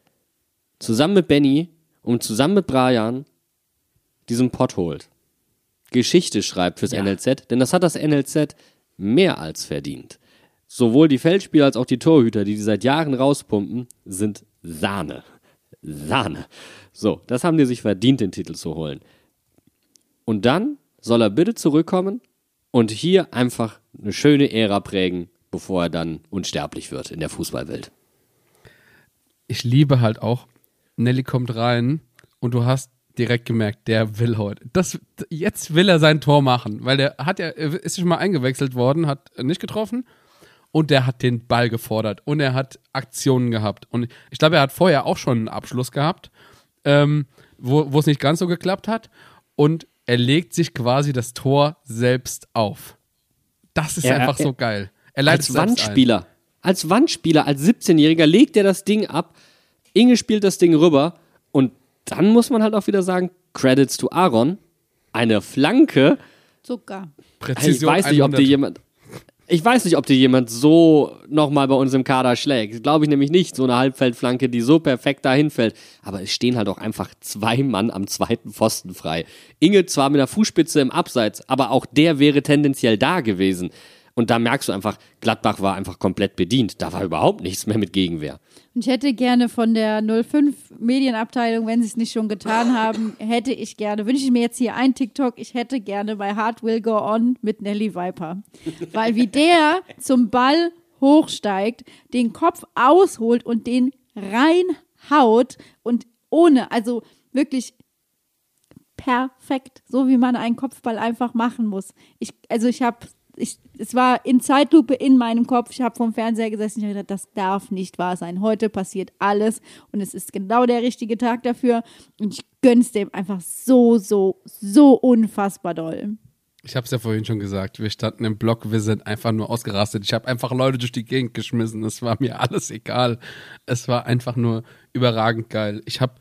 B: zusammen mit Benny und zusammen mit Brian diesen Pott holt. Geschichte schreibt fürs NLZ, denn das hat das NLZ mehr als verdient. Sowohl die Feldspieler als auch die Torhüter, die die seit Jahren rauspumpen, sind Sahne. Sahne. So, das haben die sich verdient, den Titel zu holen. Und dann soll er bitte zurückkommen und hier einfach eine schöne Ära prägen, bevor er dann unsterblich wird in der Fußballwelt.
D: Ich liebe halt auch, Nelly kommt rein und du hast direkt gemerkt, der will heute. Das, jetzt will er sein Tor machen, weil der hat ja, ist schon mal eingewechselt worden, hat nicht getroffen und der hat den Ball gefordert und er hat Aktionen gehabt. Und ich glaube, er hat vorher auch schon einen Abschluss gehabt, ähm, wo es nicht ganz so geklappt hat. Und er legt sich quasi das Tor selbst auf. Das ist
B: Er-
D: einfach
B: er-
D: so geil. Er leitet
B: Als
D: selbst ein.
B: Wandspieler, als Wandspieler, als 17-Jähriger legt er das Ding ab. Inge spielt das Ding rüber und dann muss man halt auch wieder sagen, Credits to Aaron. Eine Flanke.
A: Zucker.
B: Ich
D: Präzision
B: weiß nicht, ob
D: 100.
B: dir jemand. Ich weiß nicht, ob dir jemand so nochmal bei uns im Kader schlägt. Glaube ich nämlich nicht. So eine Halbfeldflanke, die so perfekt dahin fällt. Aber es stehen halt auch einfach zwei Mann am zweiten Pfosten frei. Inge zwar mit der Fußspitze im Abseits, aber auch der wäre tendenziell da gewesen. Und da merkst du einfach, Gladbach war einfach komplett bedient. Da war überhaupt nichts mehr mit Gegenwehr.
A: Und ich hätte gerne von der 05 Medienabteilung, wenn sie es nicht schon getan haben, hätte ich gerne, wünsche ich mir jetzt hier ein TikTok, ich hätte gerne bei Heart Will Go On mit Nelly Viper. Weil wie der zum Ball hochsteigt, den Kopf ausholt und den reinhaut und ohne, also wirklich perfekt, so wie man einen Kopfball einfach machen muss. Ich, also ich habe, ich, es war in Zeitlupe in meinem Kopf. Ich habe vom Fernseher gesessen und gedacht, das darf nicht wahr sein. Heute passiert alles und es ist genau der richtige Tag dafür. Und ich gönn's dem einfach so, so, so unfassbar doll.
D: Ich habe es ja vorhin schon gesagt. Wir standen im Block, wir sind einfach nur ausgerastet. Ich habe einfach Leute durch die Gegend geschmissen. Es war mir alles egal. Es war einfach nur überragend geil. Ich habe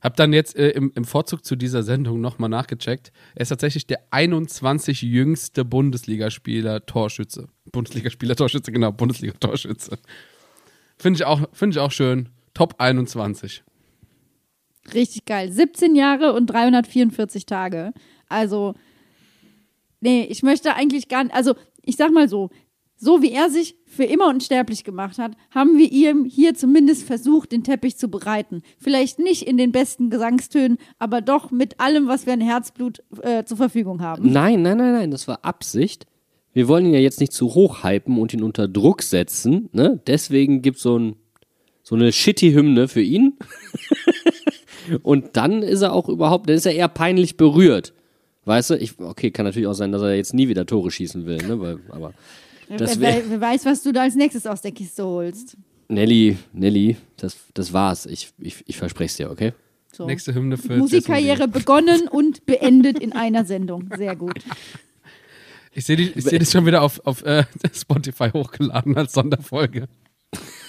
D: hab dann jetzt äh, im, im Vorzug zu dieser Sendung nochmal nachgecheckt. Er ist tatsächlich der 21 jüngste Bundesligaspieler Torschütze. Bundesligaspieler Torschütze, genau, Bundesliga Torschütze. Finde ich, auch- find ich auch schön. Top 21.
A: Richtig geil. 17 Jahre und 344 Tage. Also, nee, ich möchte eigentlich gar nicht, also ich sag mal so, so wie er sich für immer unsterblich gemacht hat, haben wir ihm hier zumindest versucht, den Teppich zu bereiten. Vielleicht nicht in den besten Gesangstönen, aber doch mit allem, was wir an Herzblut äh, zur Verfügung haben.
B: Nein, nein, nein, nein, das war Absicht. Wir wollen ihn ja jetzt nicht zu hoch hypen und ihn unter Druck setzen. Ne? Deswegen gibt so ein so eine shitty Hymne für ihn. und dann ist er auch überhaupt, dann ist er eher peinlich berührt. Weißt du, ich, okay, kann natürlich auch sein, dass er jetzt nie wieder Tore schießen will, ne? Weil, aber das
A: wer,
B: wär,
A: wer, wer weiß, was du da als nächstes aus der Kiste holst.
B: Nelly, Nelly, das, das war's. Ich, ich, ich verspreche es dir, okay?
A: So.
D: Nächste Hymne für
A: Musikkarriere begonnen und beendet in einer Sendung. Sehr gut.
D: Ich sehe ich seh das schon wieder auf, auf äh, Spotify hochgeladen als Sonderfolge.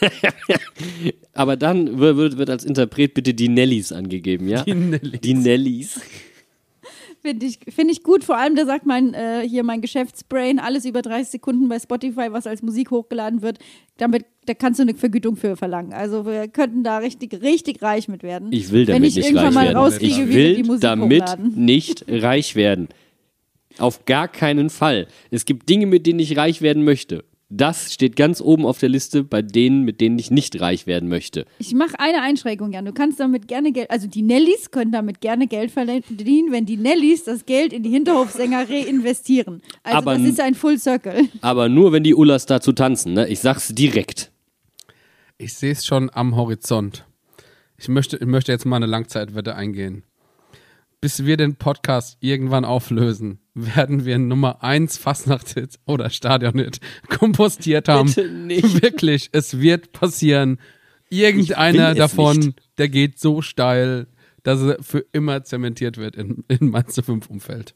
B: Aber dann wird, wird, wird als Interpret bitte die Nellies angegeben, ja?
D: Die Nellies.
B: Die Nellies.
A: Finde ich, find ich gut. Vor allem, da sagt mein, äh, hier mein Geschäftsbrain, alles über 30 Sekunden bei Spotify, was als Musik hochgeladen wird, damit, da kannst du eine Vergütung für verlangen. Also wir könnten da richtig, richtig reich mit werden.
B: Ich will
A: Wenn
B: damit
A: ich
B: nicht
A: irgendwann
B: reich
A: mal
B: werden.
A: rauskriege,
B: ich will
A: die Musik
B: damit
A: hochladen.
B: nicht reich werden. Auf gar keinen Fall. Es gibt Dinge, mit denen ich reich werden möchte. Das steht ganz oben auf der Liste bei denen, mit denen ich nicht reich werden möchte.
A: Ich mache eine Einschränkung, Jan. Du kannst damit gerne Geld, also die Nellies können damit gerne Geld verdienen, wenn die Nellies das Geld in die Hinterhofsänger reinvestieren. Also
B: Aber
A: das ist ein Full Circle.
B: Aber nur, wenn die Ullas dazu tanzen, ne? Ich sag's direkt.
D: Ich sehe es schon am Horizont. Ich möchte, ich möchte jetzt mal eine Langzeitwette eingehen. Bis wir den Podcast irgendwann auflösen, werden wir Nummer 1 Fastnacht-Hit oder Stadion-Hit kompostiert haben.
B: Bitte nicht.
D: Wirklich, es wird passieren. Irgendeiner davon,
B: nicht.
D: der geht so steil, dass er für immer zementiert wird in, in Mainz 5 Umfeld.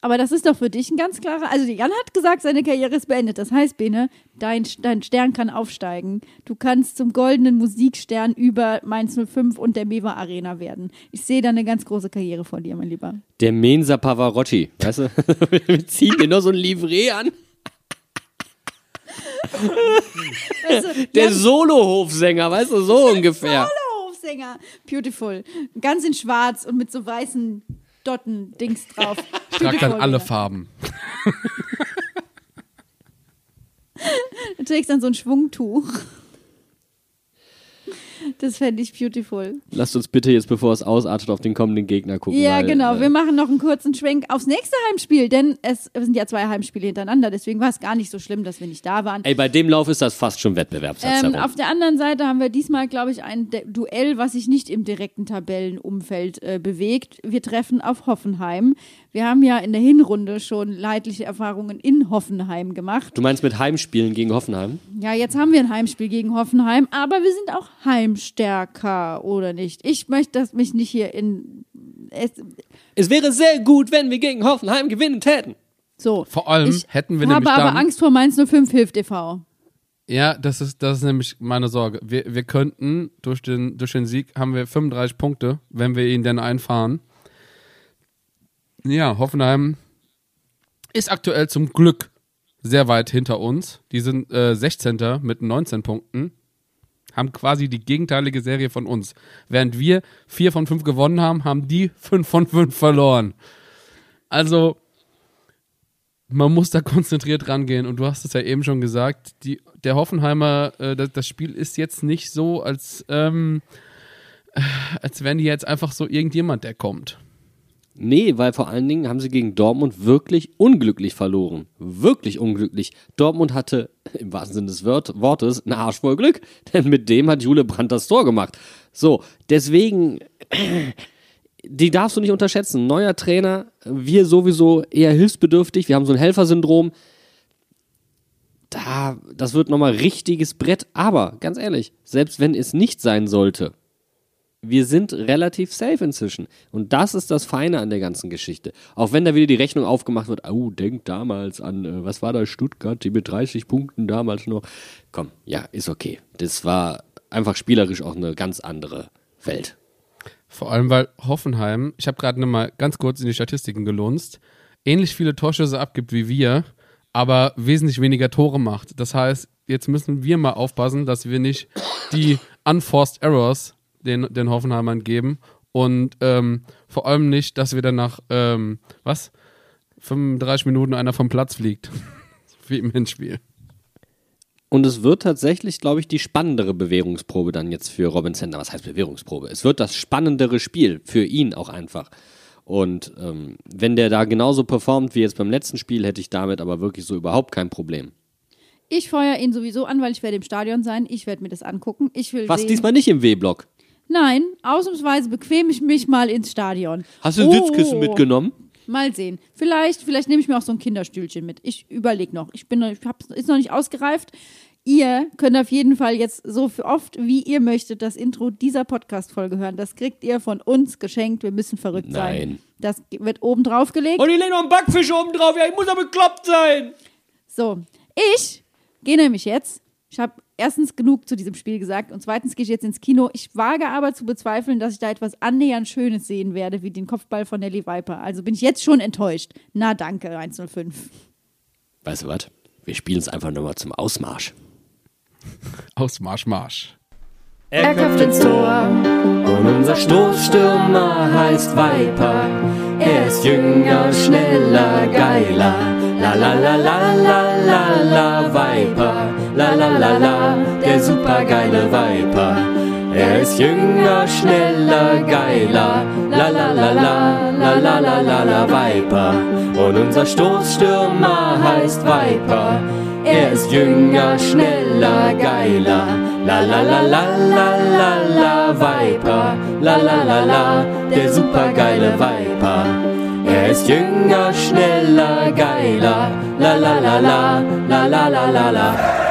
A: Aber das ist doch für dich ein ganz klarer. Also Jan hat gesagt, seine Karriere ist beendet. Das heißt, Bene, dein, dein Stern kann aufsteigen. Du kannst zum goldenen Musikstern über Mainz 05 und der Mewa Arena werden. Ich sehe da eine ganz große Karriere vor dir, mein Lieber.
B: Der Mensa Pavarotti, weißt du? Wir ziehen dir nur so ein Livret an.
A: Also,
B: Der Solohofsänger, weißt du, so ungefähr.
A: Hofsänger. Beautiful. Ganz in schwarz und mit so weißen Dotten Dings drauf.
D: Ich trage dann alle. Farben.
A: Du trägst dann so ein Schwungtuch. Das fände ich beautiful.
B: Lasst uns bitte jetzt, bevor es ausartet, auf den kommenden Gegner gucken.
A: Ja,
B: weil,
A: genau.
B: äh,
A: Wir machen noch einen kurzen Schwenk aufs nächste Heimspiel, denn es sind ja zwei Heimspiele hintereinander. Deswegen war es gar nicht so schlimm, dass wir nicht da waren.
B: Ey, bei dem Lauf ist das fast schon Wettbewerbssatz
A: Ähm, auf der anderen Seite haben wir diesmal, glaube ich, ein De Duell, was sich nicht im direkten Tabellenumfeld äh, bewegt. Wir treffen auf Hoffenheim. Wir haben ja in der Hinrunde schon leidliche Erfahrungen in Hoffenheim gemacht.
B: Du meinst mit Heimspielen gegen Hoffenheim?
A: Ja, jetzt haben wir ein Heimspiel gegen Hoffenheim, aber wir sind auch heimstärker, oder nicht? Ich möchte das mich nicht hier in. Es,
B: Es wäre sehr gut, wenn wir gegen Hoffenheim gewinnen täten.
A: so.
D: Vor allem
A: ich
D: hätten wir
A: habe
D: nämlich
A: aber
D: dann,
A: Angst vor Mainz 05 hilft e.V.
D: Ja, das ist, das ist nämlich meine Sorge. Wir, wir könnten, durch den, durch den Sieg haben wir 35 Punkte, wenn wir ihn denn einfahren. Ja, Hoffenheim ist aktuell zum Glück sehr weit hinter uns. Die sind äh, 16. mit 19 Punkten. Haben quasi die gegenteilige Serie von uns. Während wir 4 von 5 gewonnen haben, haben die 5 von 5 verloren. Also, man muss da konzentriert rangehen. Und du hast es ja eben schon gesagt, die, der Hoffenheimer, äh, das, das Spiel ist jetzt nicht so, als, ähm, äh, als wären die jetzt einfach so irgendjemand, der kommt.
B: Nee, weil vor allen Dingen haben sie gegen Dortmund wirklich unglücklich verloren. Wirklich unglücklich. Dortmund hatte im wahrsten Sinne des Wort Wortes einen Arsch voll Glück, denn mit dem hat Jule Brandt das Tor gemacht. So, deswegen, die darfst du nicht unterschätzen. Neuer Trainer, wir sowieso eher hilfsbedürftig, wir haben so ein Helfersyndrom. Da, das wird nochmal richtiges Brett. Aber ganz ehrlich, selbst wenn es nicht sein sollte, wir sind relativ safe inzwischen. Und das ist das Feine an der ganzen Geschichte. Auch wenn da wieder die Rechnung aufgemacht wird, oh, denk damals an, äh, was war da, Stuttgart, die mit 30 Punkten damals noch. Komm, ja, ist okay. Das war einfach spielerisch auch eine ganz andere Welt.
D: Vor allem, weil Hoffenheim, ich habe gerade mal ganz kurz in die Statistiken gelunzt, ähnlich viele Torschüsse abgibt wie wir, aber wesentlich weniger Tore macht. Das heißt, jetzt müssen wir mal aufpassen, dass wir nicht die Unforced Errors den, den Hoffenheimern geben und ähm, vor allem nicht, dass wir dann nach, ähm, was, 35 Minuten einer vom Platz fliegt. wie im Hinspiel.
B: Und es wird tatsächlich, glaube ich, die spannendere Bewährungsprobe dann jetzt für Robin Sender. Was heißt Bewährungsprobe? Es wird das spannendere Spiel für ihn auch einfach. Und ähm, wenn der da genauso performt wie jetzt beim letzten Spiel, hätte ich damit aber wirklich so überhaupt kein Problem.
A: Ich feuer ihn sowieso an, weil ich werde im Stadion sein. Ich werde mir das angucken. Ich will
B: Was
A: sehen.
B: diesmal nicht im W-Block?
A: Nein, ausnahmsweise bequem ich mich mal ins Stadion.
B: Hast du
A: Oh.
B: Sitzkissen mitgenommen?
A: Mal sehen. Vielleicht, vielleicht nehme ich mir auch so ein Kinderstühlchen mit. Ich überlege noch. Ich bin noch, ich hab's, ist noch nicht ausgereift. Ihr könnt auf jeden Fall jetzt so oft, wie ihr möchtet, das Intro dieser Podcast-Folge hören. Das kriegt ihr von uns geschenkt. Wir müssen verrückt sein.
B: Nein.
A: Das wird oben drauf gelegt.
B: Und ich lege noch einen Backfisch oben drauf. Ja, ich muss doch bekloppt sein.
A: So, ich gehe nämlich jetzt. Ich habe erstens genug zu diesem Spiel gesagt und zweitens gehe ich jetzt ins Kino. Ich wage aber zu bezweifeln, dass ich da etwas annähernd Schönes sehen werde, wie den Kopfball von Nelly Viper. Also bin ich jetzt schon enttäuscht. Na danke, 105.
B: Weißt du was? Wir spielen es einfach nochmal zum Ausmarsch.
D: Aus Marsch, Marsch.
G: Er köpft ins Tor.
H: Und unser Stoßstürmer heißt Viper. Er ist jünger, schneller, geiler.
B: La la la la la la la Viper. La la la la, der supergeile Viper. Er ist jünger, schneller, geiler. La la la la, la la la la la Viper. Und unser Stoßstürmer heißt Viper. Er ist jünger, schneller, geiler. La la la la la la la Viper. La la la la, der supergeile Viper. Er ist jünger, schneller, geiler. La la la la, la la la la la.